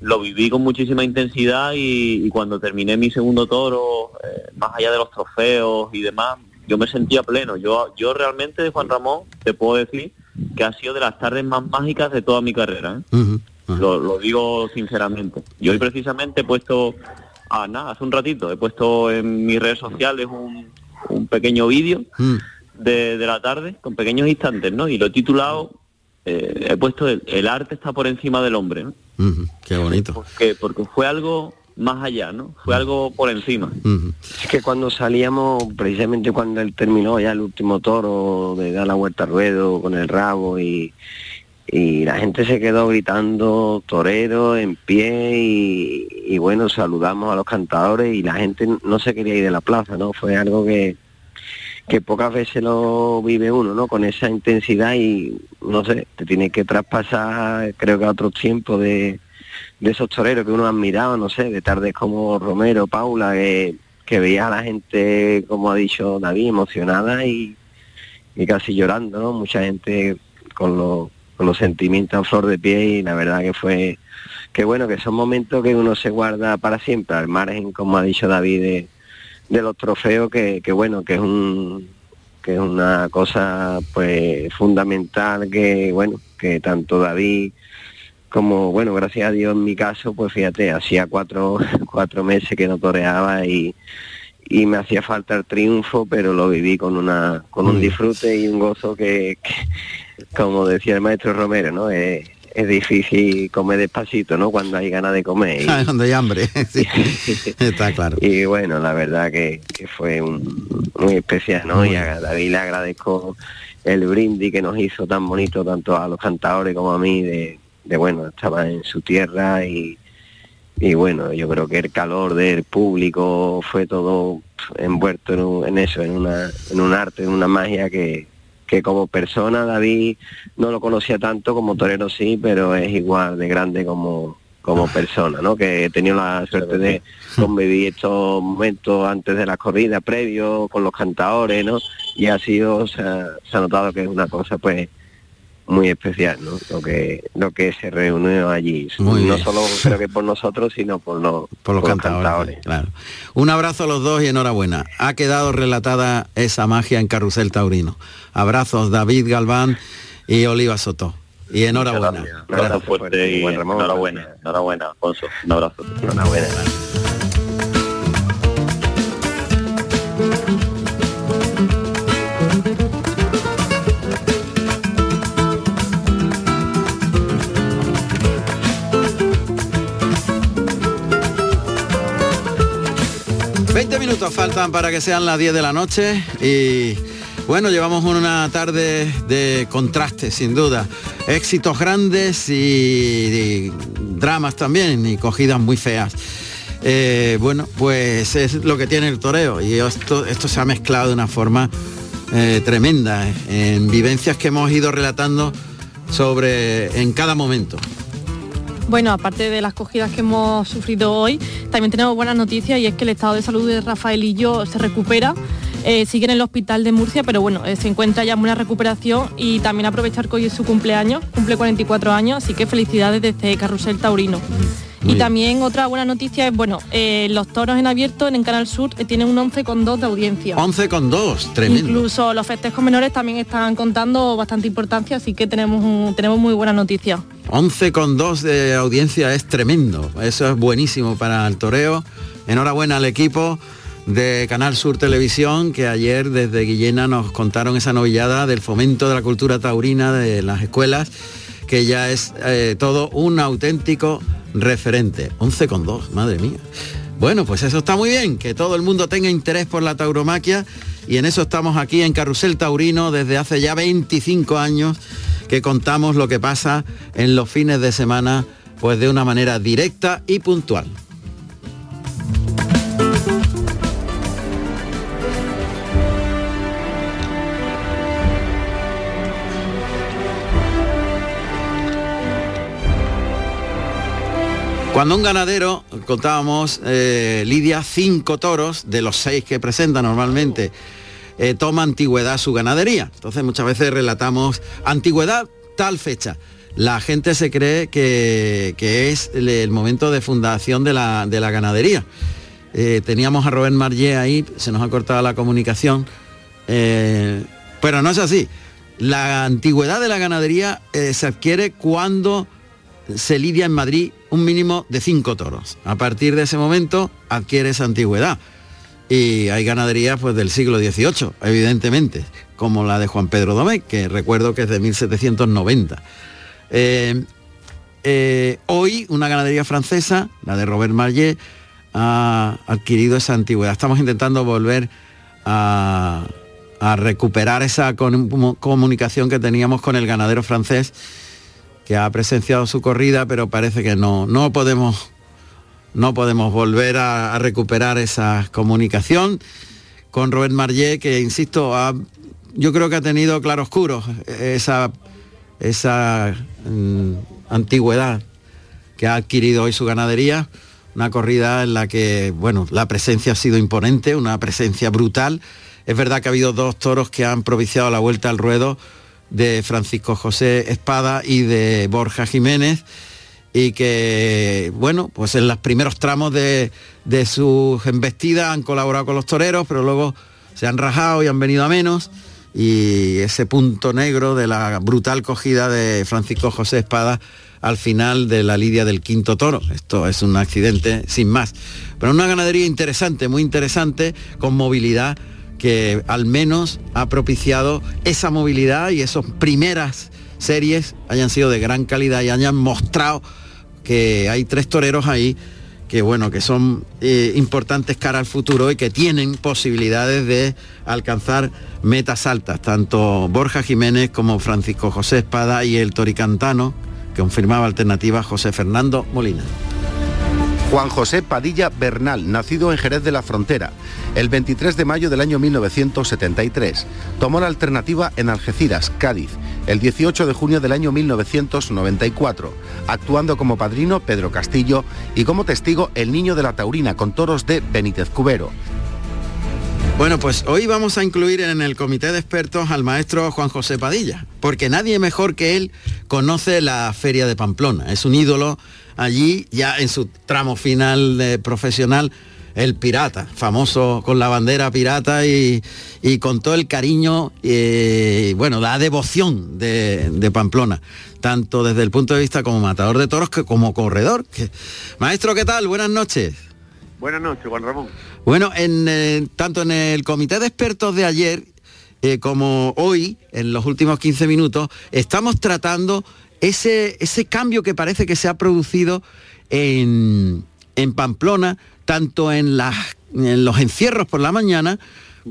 lo viví con muchísima intensidad y, y cuando terminé mi segundo toro, eh, más allá de los trofeos y demás, yo me sentía pleno. Yo, yo realmente, Juan Ramón, te puedo decir que ha sido de las tardes más mágicas de toda mi carrera. ¿eh? Lo, lo digo sinceramente. Y hoy precisamente he puesto, ah, nada, hace un ratito, he puesto en mis redes sociales un, un pequeño vídeo de, de la tarde con pequeños instantes, ¿no? Y lo he titulado, eh, he puesto el, el arte está por encima del hombre, ¿no? Qué bonito. Porque, porque fue algo más allá, ¿no? Fue algo por encima. Es que cuando salíamos, precisamente cuando él terminó ya el último toro de dar la vuelta al ruedo con el rabo y, y la gente se quedó gritando torero en pie y, bueno, saludamos a los cantadores y la gente no se quería ir de la plaza, ¿no? Fue algo que, que pocas veces lo vive uno, ¿no? Con esa intensidad y no sé, te tiene que traspasar creo que a otros tiempos de, esos toreros que uno ha admirado, no sé, de tardes como Romero, Paula, que, que veía a la gente, como ha dicho David, emocionada y, y casi llorando, ¿no? Mucha gente con los, con los sentimientos a flor de pie y la verdad que fue, que bueno, que son momentos que uno se guarda para siempre, al margen, como ha dicho David, de, de los trofeos, que, que bueno, que es un que es una cosa pues fundamental que bueno que tanto David como bueno gracias a Dios en mi caso pues fíjate hacía cuatro cuatro meses que no toreaba y y me hacía falta el triunfo pero lo viví con una con un disfrute y un gozo que, que, como decía el maestro Romero no es, es difícil comer despacito no cuando hay ganas de comer y- Cuando hay hambre, sí. está claro. y bueno, la verdad que, que fue un, muy especial, ¿no? Y a David le agradezco el brindis que nos hizo tan bonito, tanto a los cantadores como a mí, de, de bueno, estaba en su tierra y, y bueno, yo creo que el calor del público fue todo envuelto en, un- en eso, en, una, en un arte, en una magia que, que como persona David no lo conocía tanto, como torero sí, pero es igual de grande como, como persona, ¿no? Que he tenido la suerte de convivir estos momentos antes de la corrida, previo, con los cantadores, ¿no? Y ha sido, se ha, se ha notado que es una cosa pues muy especial, ¿no? Lo que, lo que se reunió allí. Muy no bien. solo creo que por nosotros, sino por los, Por los cantadores. Claro. Un abrazo a los dos y enhorabuena. Ha quedado relatada esa magia en Carrusel Taurino. Abrazos David Galván y Oliva Soto. Y enhorabuena. Un abrazo fuerte y enhorabuena, enhorabuena, Alfonso. Un abrazo. Enhorabuena. Faltan para que sean las 10 de la noche y bueno, llevamos una tarde de contraste, sin duda. Éxitos grandes y, dramas también y cogidas muy feas. Eh, bueno, pues es lo que tiene el toreo y esto, esto se ha mezclado de una forma eh, tremenda en vivencias que hemos ido relatando sobre en cada momento. Bueno, aparte de las cogidas que hemos sufrido hoy, también tenemos buenas noticias y es que el estado de salud de Rafaelillo se recupera. Eh, sigue en el hospital de Murcia, pero bueno, eh, se encuentra ya en buena recuperación y también aprovechar que hoy es su cumpleaños, cumple 44 años, así que felicidades desde Carrusel Taurino. Y también otra buena noticia es, bueno, eh, los toros en abierto en el Canal Sur eh, tienen un 11,2 de audiencia. 11,2, tremendo. Incluso los festejos menores también están contando bastante importancia, así que tenemos, un- tenemos muy buena noticia. 11,2 de audiencia es tremendo. Eso es buenísimo para el toreo. Enhorabuena al equipo de Canal Sur Televisión que ayer desde Guillena nos contaron esa novillada del fomento de la cultura taurina de las escuelas que ya es eh, todo un auténtico referente. 11,2, madre mía. Bueno, pues eso está muy bien, que todo el mundo tenga interés por la tauromaquia y en eso estamos aquí en Carrusel Taurino desde hace ya 25 años que contamos lo que pasa en los fines de semana pues de una manera directa y puntual. Cuando un ganadero, contábamos, eh, lidia cinco toros de los seis que presenta normalmente, eh, toma antigüedad su ganadería. Entonces muchas veces relatamos antigüedad tal fecha. La gente se cree que, que es el, momento de fundación de la, de la ganadería. Eh, teníamos a Robert Marlé ahí, se nos ha cortado la comunicación, pero no es así. La antigüedad de la ganadería se adquiere cuando se lidia en Madrid un mínimo de cinco toros. A partir de ese momento adquiere esa antigüedad. Y hay ganaderías pues, del siglo XVIII, evidentemente, como la de Juan Pedro Domecq, que recuerdo que es de 1790. Eh, eh, hoy una ganadería francesa, la de Robert Marlé, ha adquirido esa antigüedad. Estamos intentando volver a, recuperar esa comunicación que teníamos con el ganadero francés que ha presenciado su corrida, pero parece que no, no podemos no podemos volver a, recuperar esa comunicación con Robert Marlé, que insisto, ha- yo creo que ha tenido claroscuros esa, esa mm, antigüedad que ha adquirido hoy su ganadería, una corrida en la que, bueno, la presencia ha sido imponente, una presencia brutal. Es verdad que ha habido dos toros que han propiciado la vuelta al ruedo de Francisco José Espada y de Borja Jiménez y que, bueno, pues en los primeros tramos de, de sus embestidas han colaborado con los toreros, pero luego se han rajado y han venido a menos. Y ese punto negro de la brutal cogida de Francisco José Espada al final de la lidia del quinto toro. Esto es un accidente sin más. Pero una ganadería interesante, muy interesante, con movilidad que al menos ha propiciado esa movilidad y esas primeras series hayan sido de gran calidad y hayan mostrado que hay tres toreros ahí que bueno, que son eh, importantes cara al futuro y que tienen posibilidades de alcanzar metas altas, tanto Borja Jiménez como Francisco José Espada y el toricantano, que confirmaba alternativa José Fernando Molina. Juan José Padilla Bernal, nacido en Jerez de la Frontera, el 23 de mayo del año 1973. Tomó la alternativa en Algeciras, Cádiz, el 18 de junio del año 1994, actuando como padrino Pedro Castillo y como testigo el niño de la Taurina con toros de Benítez Cubero. Bueno, pues hoy vamos a incluir en el comité de expertos al maestro Juan José Padilla, porque nadie mejor que él conoce la Feria de Pamplona. Es un ídolo allí, ya en su tramo final profesional, el pirata, famoso con la bandera pirata y, y con todo el cariño y bueno, la devoción de, de Pamplona, tanto desde el punto de vista como matador de toros que como corredor. Maestro, ¿qué tal? Buenas noches. Buenas noches, Juan Ramón. Bueno, en, eh, tanto en el comité de expertos de ayer eh, como hoy, en los últimos 15 minutos, estamos tratando ese, ese cambio que parece que se ha producido en, en Pamplona, tanto en las en los encierros por la mañana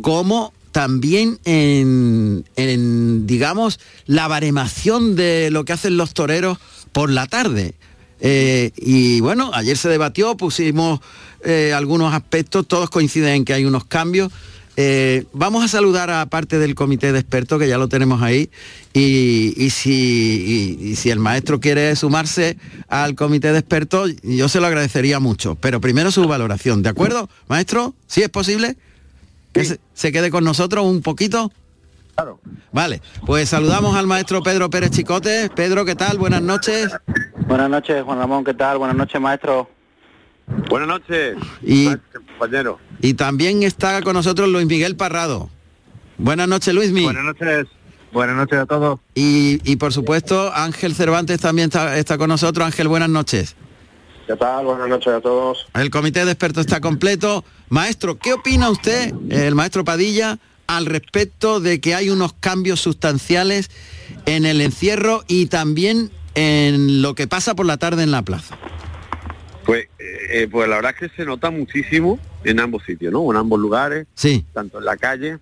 como también en, digamos, la baremación de lo que hacen los toreros por la tarde. Eh, y bueno, ayer se debatió, pusimos eh, algunos aspectos, todos coinciden en que hay unos cambios. Eh, vamos a saludar a parte del comité de expertos, que ya lo tenemos ahí, y, si, y si, el maestro quiere sumarse al comité de expertos, yo se lo agradecería mucho. Pero primero su valoración, ¿de acuerdo, maestro? ¿Sí es posible? Que se, quede con nosotros un poquito. Claro. Vale, pues saludamos al maestro Pedro Pérez Chicote. Pedro, ¿qué tal? Buenas noches. Buenas noches, Juan Ramón, ¿qué tal? Buenas noches, maestro. Buenas noches, y, compañero. Y también está con nosotros Luis Miguel Parrado. Buenas noches, Luis Miguel. Buenas noches. Buenas noches a todos. Y, por supuesto, Ángel Cervantes también está, está con nosotros. Ángel, buenas noches. ¿Qué tal? Buenas noches a todos. El comité de expertos está completo. Maestro, ¿qué opina usted, el maestro Padilla, al respecto de que hay unos cambios sustanciales en el encierro y también en lo que pasa por la tarde en la plaza? Pues, eh, pues la verdad es que se nota muchísimo en ambos sitios, ¿no? En ambos lugares, sí. tanto en la calle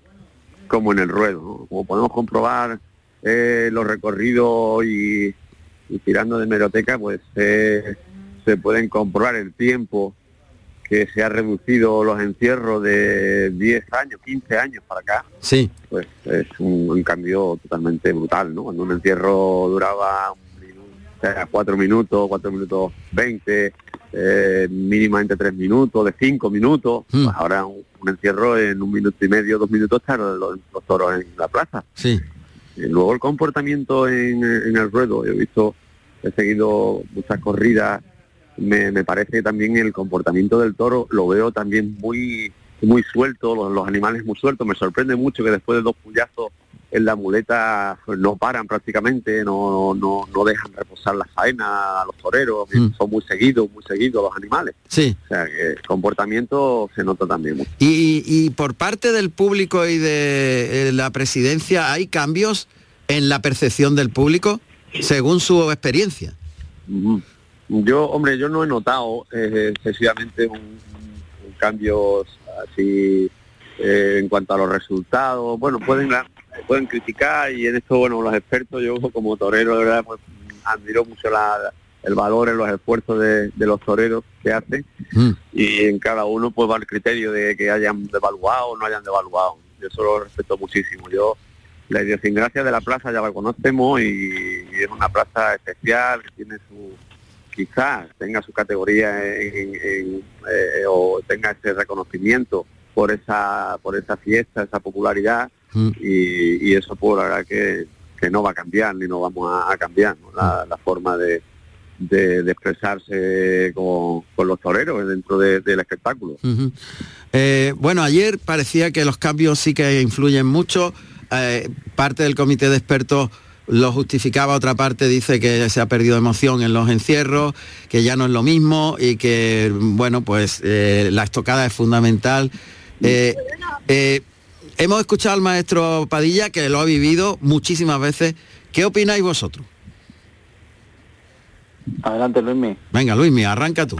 como en el ruedo. Como podemos comprobar eh, los recorridos y, tirando de meroteca, pues eh, se pueden comprobar el tiempo que se ha reducido los encierros de 10 años, 15 años para acá. Sí. Pues es un, cambio totalmente brutal, ¿no? Cuando un encierro duraba cuatro minutos, cuatro minutos 20, eh, mínimamente tres minutos, de cinco minutos, Hmm. pues ahora un, encierro en un minuto y medio, dos minutos están los, los toros en la plaza. Sí. Y luego el comportamiento en, en el ruedo, he visto, he seguido muchas corridas me, me parece también el comportamiento del toro lo veo también muy muy suelto, los, los animales muy sueltos. Me sorprende mucho que después de dos puyazos en la muleta no paran prácticamente, no, no, no dejan reposar la faena a los toreros, Mm. son muy seguidos, muy seguidos los animales. Sí. O sea que el comportamiento se nota también mucho. Y, y por parte del público y de eh, la presidencia, ¿hay cambios en la percepción del público según su experiencia? Yo, hombre, yo no he notado eh, excesivamente un, un cambio así eh, en cuanto a los resultados. Bueno, pueden pueden criticar y en esto, bueno, los expertos, yo como torero, de verdad, pues admiro mucho la, el valor en los esfuerzos de, de los toreros que hacen y en cada uno pues va el criterio de que hayan devaluado o no hayan devaluado. Yo eso lo respeto muchísimo. Yo la idiosincrasia de la plaza ya la conocemos y, y es una plaza especial que tiene su quizás tenga su categoría en, en, eh, o tenga ese reconocimiento por esa por esa fiesta, esa popularidad y, y eso pues la verdad que, que no va a cambiar ni no vamos a, a cambiar ¿no? la, la forma de, de, de expresarse con, con los toreros dentro de- del espectáculo. Eh, bueno, ayer parecía que los cambios sí que influyen mucho. Eh, parte del comité de expertos lo justificaba, otra parte dice que se ha perdido emoción en los encierros, que ya no es lo mismo y que, bueno, pues eh, la estocada es fundamental. Eh, eh, hemos escuchado al maestro Padilla que lo ha vivido muchísimas veces. ¿Qué opináis vosotros? Adelante, Luismi. Venga, Luismi, arranca tú.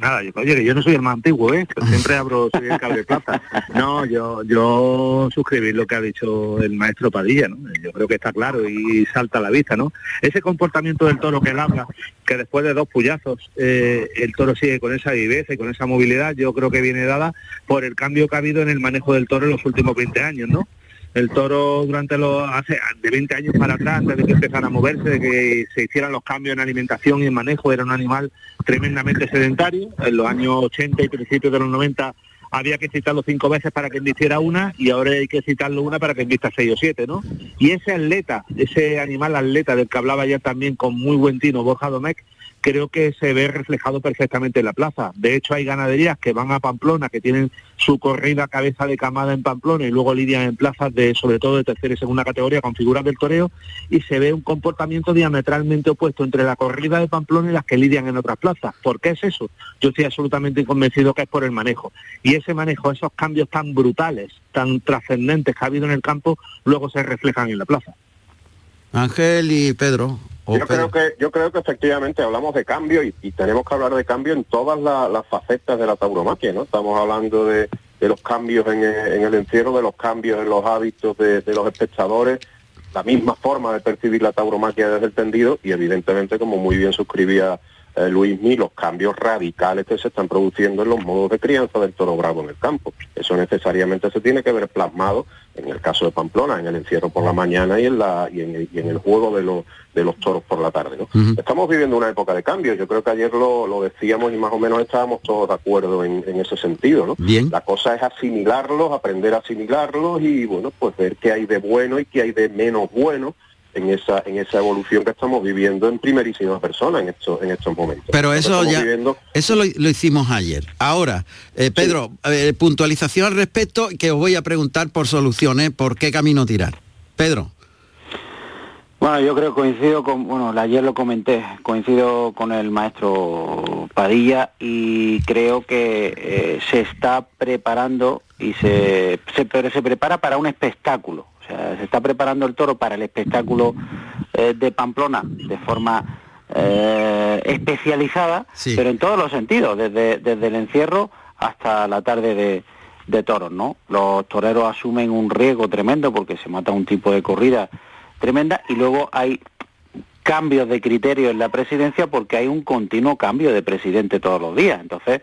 Nada, yo, oye, que yo no soy el más antiguo, ¿eh? Siempre abro, el cable plata. No, yo, yo suscribí lo que ha dicho el maestro Padilla, ¿no? Yo creo que está claro y salta a la vista, ¿no? Ese comportamiento del toro que él habla, que después de dos puyazos eh, el toro sigue con esa viveza y con esa movilidad, yo creo que viene dada por el cambio que ha habido en el manejo del toro en los últimos 20 años, ¿no? El toro durante los hace de 20 años para atrás, antes de que empezara a moverse, de que se hicieran los cambios en alimentación y en manejo, era un animal tremendamente sedentario. En los años 80 y principios de los 90 había que citarlo cinco veces para que hiciera una y ahora hay que citarlo una para que invista seis o siete, ¿no? Y ese atleta, ese animal atleta del que hablaba ya también con muy buen tino Borja Domecq, creo que se ve reflejado perfectamente en la plaza. De hecho, hay ganaderías que van a Pamplona, que tienen su corrida cabeza de camada en Pamplona y luego lidian en plazas de, sobre todo de tercera y segunda categoría con figuras del toreo y se ve un comportamiento diametralmente opuesto entre la corrida de Pamplona y las que lidian en otras plazas. ¿Por qué es eso? Yo estoy absolutamente convencido que es por el manejo. Y ese manejo, esos cambios tan brutales, tan trascendentes que ha habido en el campo, luego se reflejan en la plaza. Ángel y Pedro, Yo creo que yo creo que efectivamente hablamos de cambio y, y tenemos que hablar de cambio en todas la- las facetas de la tauromaquia, ¿no? Estamos hablando de, de los cambios en el, en el encierro, de los cambios en los hábitos de, de los espectadores, la misma forma de percibir la tauromaquia desde el tendido y evidentemente, como muy bien suscribía eh, Luis Mí, los cambios radicales que se están produciendo en los modos de crianza del toro bravo en el campo. Eso necesariamente se tiene que ver plasmado en el caso de Pamplona, en el encierro por la mañana y en, la, y en, el, y en el juego de, los de los toros por la tarde. ¿no? Estamos viviendo una época de cambio. Yo creo que ayer lo, lo decíamos y más o menos estábamos todos de acuerdo en, en ese sentido. ¿no? Bien. La cosa es asimilarlos, aprender a asimilarlos y bueno, pues ver qué hay de bueno y qué hay de menos bueno en esa en esa evolución que estamos viviendo en primerísima persona en estos en estos momentos. Pero eso ya, viviendo- eso lo, lo hicimos ayer. Ahora, eh, Pedro, eh, puntualización al respecto, que os voy a preguntar por soluciones, por qué camino tirar. Pedro. Bueno, yo creo que coincido con, bueno, ayer lo comenté, coincido con el maestro Padilla y creo que eh, se está preparando y se, se, pero se prepara para un espectáculo. O sea, se está preparando el toro para el espectáculo eh, de Pamplona de forma eh, especializada, Sí. pero en todos los sentidos, desde, desde el encierro hasta la tarde de, de toros, ¿no? Los toreros asumen un riesgo tremendo porque se mata un tipo de corrida tremenda y luego hay cambios de criterio en la presidencia porque hay un continuo cambio de presidente todos los días. Entonces,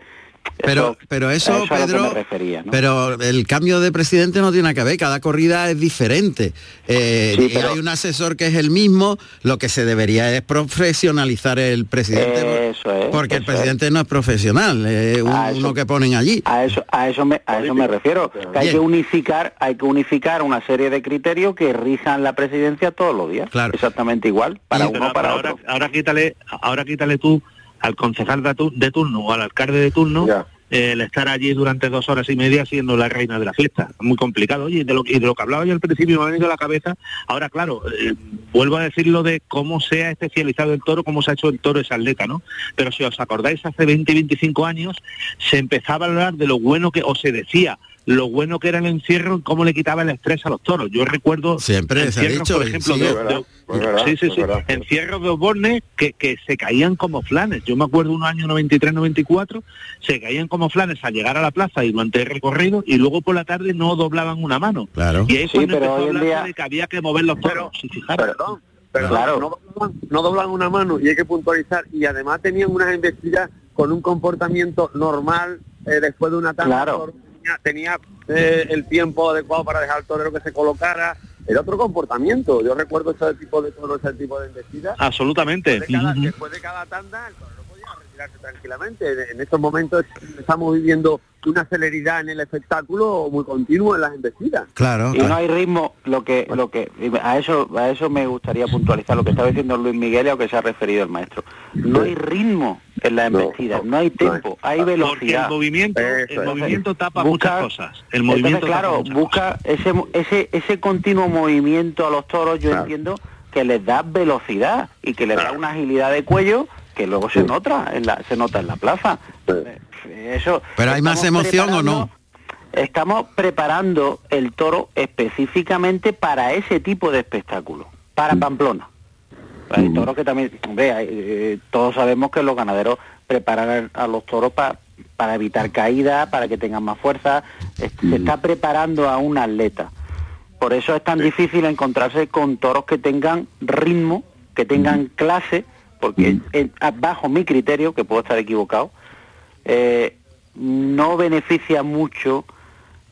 Pero, pero eso, eso Pedro, me refería, ¿no? pero el cambio de presidente no tiene que ver, cada corrida es diferente. Eh, Sí, y pero- Hay un asesor que es el mismo, lo que se debería es profesionalizar el presidente, Eso es, porque el es. presidente no es profesional, es un- A eso- uno que ponen allí. A eso, a eso me, a eso me refiero. Que hay que unificar, hay que unificar una serie de criterios que rijan la presidencia todos los días. Exactamente igual, para uno para ahora, otro. ahora quítale, ahora quítale tú al concejal de, tu- de turno o al alcalde de turno el estar allí durante dos horas y media siendo la reina de la fiesta. Muy complicado. Oye, y de lo, y de lo que hablaba yo al principio me ha venido a la cabeza, ahora claro, eh, vuelvo a decir lo de cómo se ha especializado el toro, cómo se ha hecho el toro esa atleta, ¿no? Pero si os acordáis, hace 20, 25 años se empezaba a hablar de lo bueno que, o se decía, lo bueno que era el encierro, cómo le quitaba el estrés a los toros. Yo recuerdo Siempre se ha encierros, dicho, por y ejemplo, sigue. de- Es verdad, de- es verdad, sí, sí, es sí, verdad. encierros de Osborne que, que se caían como flanes. Yo me acuerdo un año 93-94, se caían como flanes al llegar a la plaza y durante el recorrido y luego por la tarde no doblaban una mano. Claro. Y ahí Sí, cuando pero empezó a hoy en hablarse día- de que había que mover los toros. si fijaros. Perdón, perdón, Claro. no, doblan, no doblan una mano y hay que puntualizar y además tenían unas investidas con un comportamiento normal eh, después de una tanda Claro. Tenía, tenía, eh, el tiempo adecuado para dejar al torero que se colocara era otro comportamiento yo recuerdo ese tipo de todo ese tipo de investidas Absolutamente. después de cada, Ujú. después de cada tanda el torero podía retirarse tranquilamente. En, estos momentos estamos viviendo una celeridad en el espectáculo muy continuo en las investidas Claro. y no hay ritmo lo que lo que a eso a eso me gustaría puntualizar lo que estaba diciendo Luis Miguel y a lo que se ha referido el maestro. No hay ritmo en la embestida no, hay tiempo hay Porque velocidad. el movimiento, el movimiento tapa busca- muchas cosas. El movimiento entonces, claro busca ese ese ese continuo movimiento a los toros yo entiendo que les da velocidad y que les da una agilidad de cuello que luego se nota en la se nota en la plaza eso Pero hay más emoción o no. Estamos preparando el toro específicamente para ese tipo de espectáculo, para Pamplona. Hay toros que también, hombre, hay, eh, todos sabemos que los ganaderos preparan a los toros pa- para evitar caídas, para que tengan más fuerza. Se está preparando a un atleta. Por eso es tan difícil encontrarse con toros que tengan ritmo, que tengan clase, porque a- bajo mi criterio, que puedo estar equivocado, eh, no beneficia mucho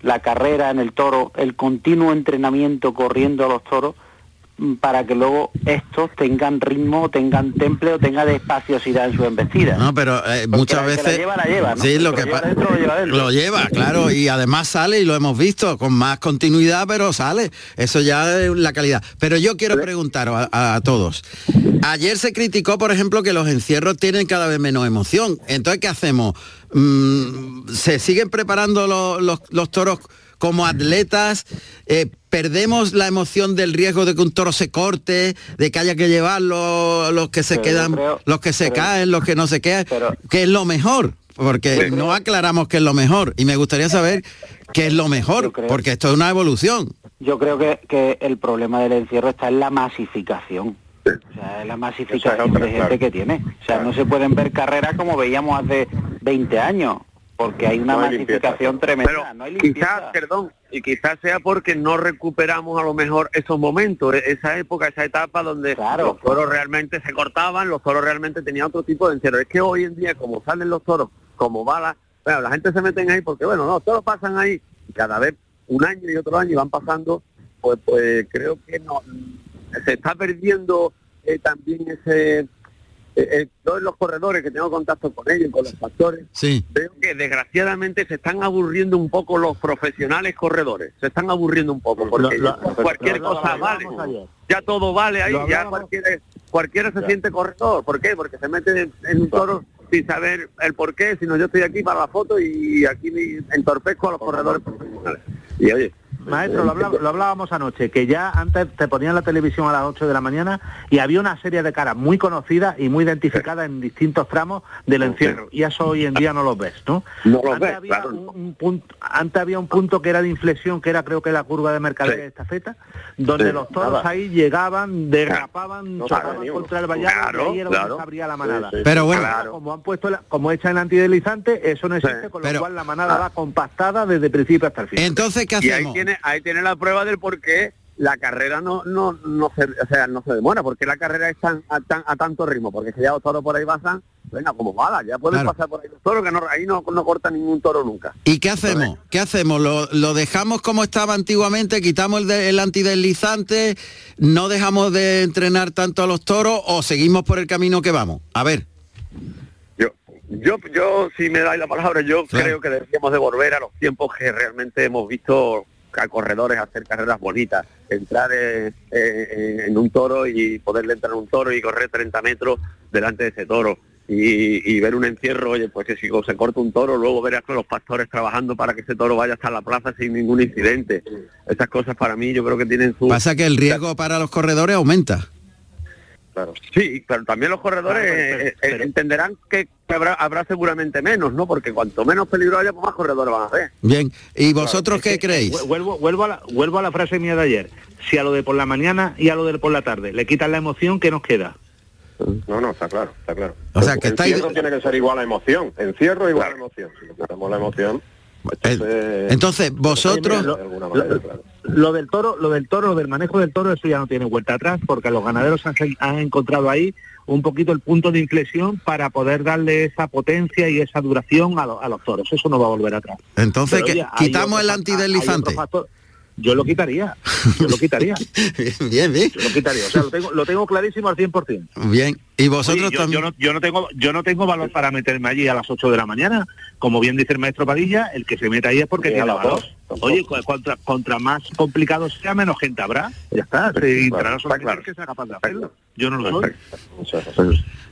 la carrera en el toro, el continuo entrenamiento corriendo a los toros, mm, para que luego estos tengan ritmo, tengan temple o tengan espaciosidad en su embestida. No, pero eh, muchas la veces lleva, la lleva, ¿no? sí, El lo que lleva dentro, lo lleva dentro. lo lleva, claro, y además sale y lo hemos visto con más continuidad, pero sale. Eso ya es la calidad. Pero yo quiero preguntaros a, a todos. Ayer se criticó, por ejemplo, que los encierros tienen cada vez menos emoción. Entonces, ¿qué hacemos? Mm, ¿Se siguen preparando lo- los, los toros como atletas? Eh, ¿Perdemos la emoción del riesgo de que un toro se corte, de que haya que llevarlo, los que se Pero quedan, creo- los que se pero- caen, los que no se quedan? ¿Qué es lo mejor? Porque no aclaramos qué es lo mejor. Y me gustaría saber qué es lo mejor, porque esto es una evolución. Yo creo que, que el problema del encierro está en la masificación. O sea, es la masificación de gente que tiene. O sea, no se pueden ver carreras como veíamos hace 20 años, porque hay una No hay limpieza. masificación tremenda. no hay. Quizás, perdón, y quizás sea porque no recuperamos a lo mejor esos momentos, e- esa época, esa etapa donde los toros realmente se cortaban, los toros realmente tenían otro tipo de encierro. Es que hoy en día, como salen los toros como balas, bueno, la gente se meten ahí porque, bueno, no, los toros pasan ahí y cada vez un año y otro año y van pasando, pues, pues creo que no se está perdiendo eh, también ese... eh, eh, todos los corredores que tengo contacto con ellos, con los pastores, Sí. veo que desgraciadamente se están aburriendo un poco los profesionales corredores, se están aburriendo un poco, porque lo- ya cualquier lo- cosa vale, ya todo vale ahí, ya cualquiera, cualquiera se Ya. siente corredor, ¿por qué? Porque se mete en, en un toro sin saber el por qué, sino yo estoy aquí para la foto y aquí me entorpezco a los corredores profesionales. Y oye, Maestro, lo, hablábamos anoche, que ya antes te ponían la televisión a las 8 de la mañana y había una serie de caras muy conocidas y muy identificadas en distintos tramos del encierro. Y eso hoy en día no los ves, ¿no? No los antes ves, había claro. un, un punto, antes había un punto que era de inflexión, que era creo que la curva de mercadería de estafeta, donde Sí, los toros nada. ahí llegaban, derrapaban, No chocaban contra el vallado Claro, y ahí era donde se abría la Sí, manada. sí, sí. Pero bueno. Como han puesto la- como echan el antideslizante, eso no existe, con lo Pero- cual la manada va compactada desde el principio hasta el final. Entonces, ¿qué y ahí hacemos? Tiene, ahí tiene la prueba del por qué la carrera no no no se, o sea, no se demora, porque la carrera es tan, a, tan- a tanto ritmo, porque si ya los toros por ahí pasan, venga, como balas, ya pueden Claro. pasar por ahí los toros, que no, ahí no, no corta ningún toro nunca. ¿Y qué hacemos? ¿Qué hacemos? ¿Lo, lo dejamos como estaba antiguamente? ¿Quitamos el, de- el antideslizante? ¿No dejamos de entrenar tanto a los toros o seguimos por el camino que vamos? A ver. Yo, yo, yo, si me dais la palabra, yo creo que deberíamos de volver a los tiempos que realmente hemos visto a corredores hacer carreras bonitas, entrar en un toro y poderle entrar a un toro y correr 30 metros delante de ese toro. Y, y ver un encierro, oye, pues que si se corta un toro, luego ver a los pastores trabajando para que ese toro vaya hasta la plaza sin ningún incidente. Esas cosas para mí yo creo que tienen su... Pasa que el riesgo para los corredores aumenta. Claro. Sí, pero también los corredores eh, eh, entenderán que habrá, habrá seguramente menos, ¿no? Porque cuanto menos peligro haya, pues más corredores van a haber. Bien. ¿Y vosotros qué creéis? Vu- Vuelvo, vuelvo, a la, vuelvo a la frase mía de ayer. Si a lo de por la mañana y a lo de por la tarde le quitan la emoción, ¿qué nos queda? No, no, está claro, está claro. O sea, que estáis- Encierro tiene que ser igual a emoción. Encierro igual a emoción. Si le quitamos la emoción, entonces... Entonces, vosotros... De alguna manera, claro. Lo del toro, lo del toro, lo del manejo del toro, eso ya no tiene vuelta atrás, porque los ganaderos han, han encontrado ahí un poquito el punto de inflexión para poder darle esa potencia y esa duración a, lo- a los toros. Eso no va a volver atrás. Entonces, Pero, oye, quitamos el antideslizante. Yo lo quitaría, yo lo quitaría. bien, bien. Yo lo quitaría, o sea, lo tengo, lo tengo clarísimo al 100%. Bien. ¿Y vosotros Oye, yo, también? yo no, yo no tengo yo no tengo valor para meterme allí a las 8 de la mañana. Como bien dice el maestro Padilla, el que se meta ahí es porque a tiene valor. dos, Oye, contra, contra más complicado sea, menos gente habrá. Ya está. Se entrará solamente el que sea capaz de hacerlo. Yo no lo soy.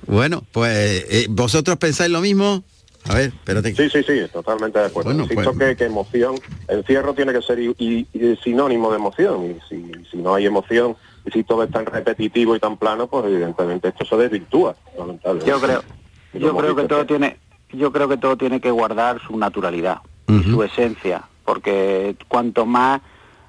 Bueno, pues eh, vosotros pensáis lo mismo. A ver, espérate. Sí, sí, sí, totalmente de acuerdo. Bueno, Insisto pues- que, que emoción, encierro tiene que ser y, y- y sinónimo de emoción. Y si, si no hay emoción y si todo es tan repetitivo y tan plano, pues evidentemente esto se desvirtúa. lamentablemente. Yo creo, yo creo que todo tiene, yo creo que todo tiene que guardar su naturalidad, y su esencia, porque cuanto más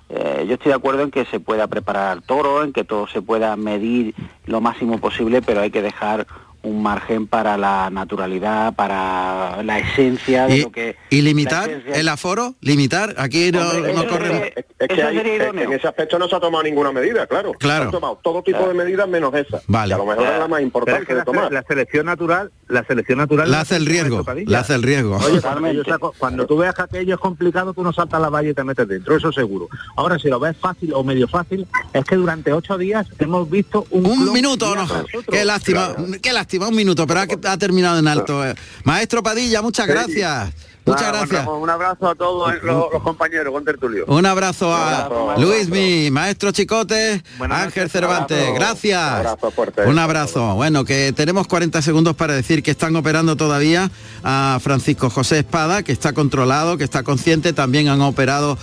eh, yo estoy de acuerdo en que se pueda preparar al toro, en que todo se pueda medir lo máximo posible, pero hay que dejar un margen para la naturalidad, para la esencia de ¿Y, lo que y limitar el aforo? ¿Limitar? Aquí no, Hombre, no eso corremos... es- Es que Eso hay- sería en- ese aspecto no se ha tomado ninguna medida, claro. Claro. Se han tomado todo tipo de medidas menos esa. Vale. Que a lo mejor es la más importante es que de la, tomar. la selección natural, la selección natural La hace el riesgo, la hace el riesgo. Oye, saco- cuando tú veas que aquello es complicado, tú no saltas la valla y te metes dentro, eso seguro. Ahora, si lo ves fácil o medio fácil, es que durante ocho días hemos visto un, minuto, no. Qué lástima, qué lástima, un minuto, pero ha, ha terminado en alto. eh. Maestro Padilla, muchas gracias. Muchas gracias. Ramón, un abrazo a todos eh, los, los compañeros con Tertulio. Un abrazo Un a abrazo, Luis, mi maestro Chicote, Ángel Cervantes, abrazo. gracias. Un abrazo fuerte. Un abrazo. Bueno, que tenemos 40 segundos para decir que están operando todavía a Francisco José Espada, que está controlado, que está consciente. También han operado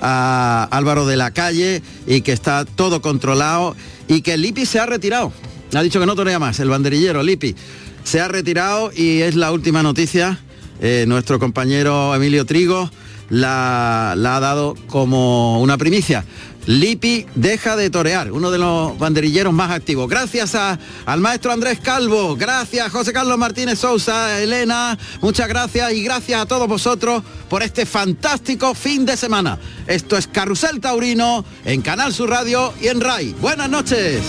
a Álvaro de la Calle y que está todo controlado y que Lipi se ha retirado. Ha dicho que no torea más, el banderillero Lipi. Se ha retirado y es la última noticia. Eh, nuestro compañero Emilio Trigo la, ha dado como una primicia. Lipi deja de torear, uno de los banderilleros más activos. Gracias a- al maestro Andrés Calvo, gracias José Carlos Martínez Sousa, Elena, muchas gracias y gracias a todos vosotros por este fantástico fin de semana. Esto es Carrusel Taurino en Canal Sur Radio y en RAI. Buenas noches.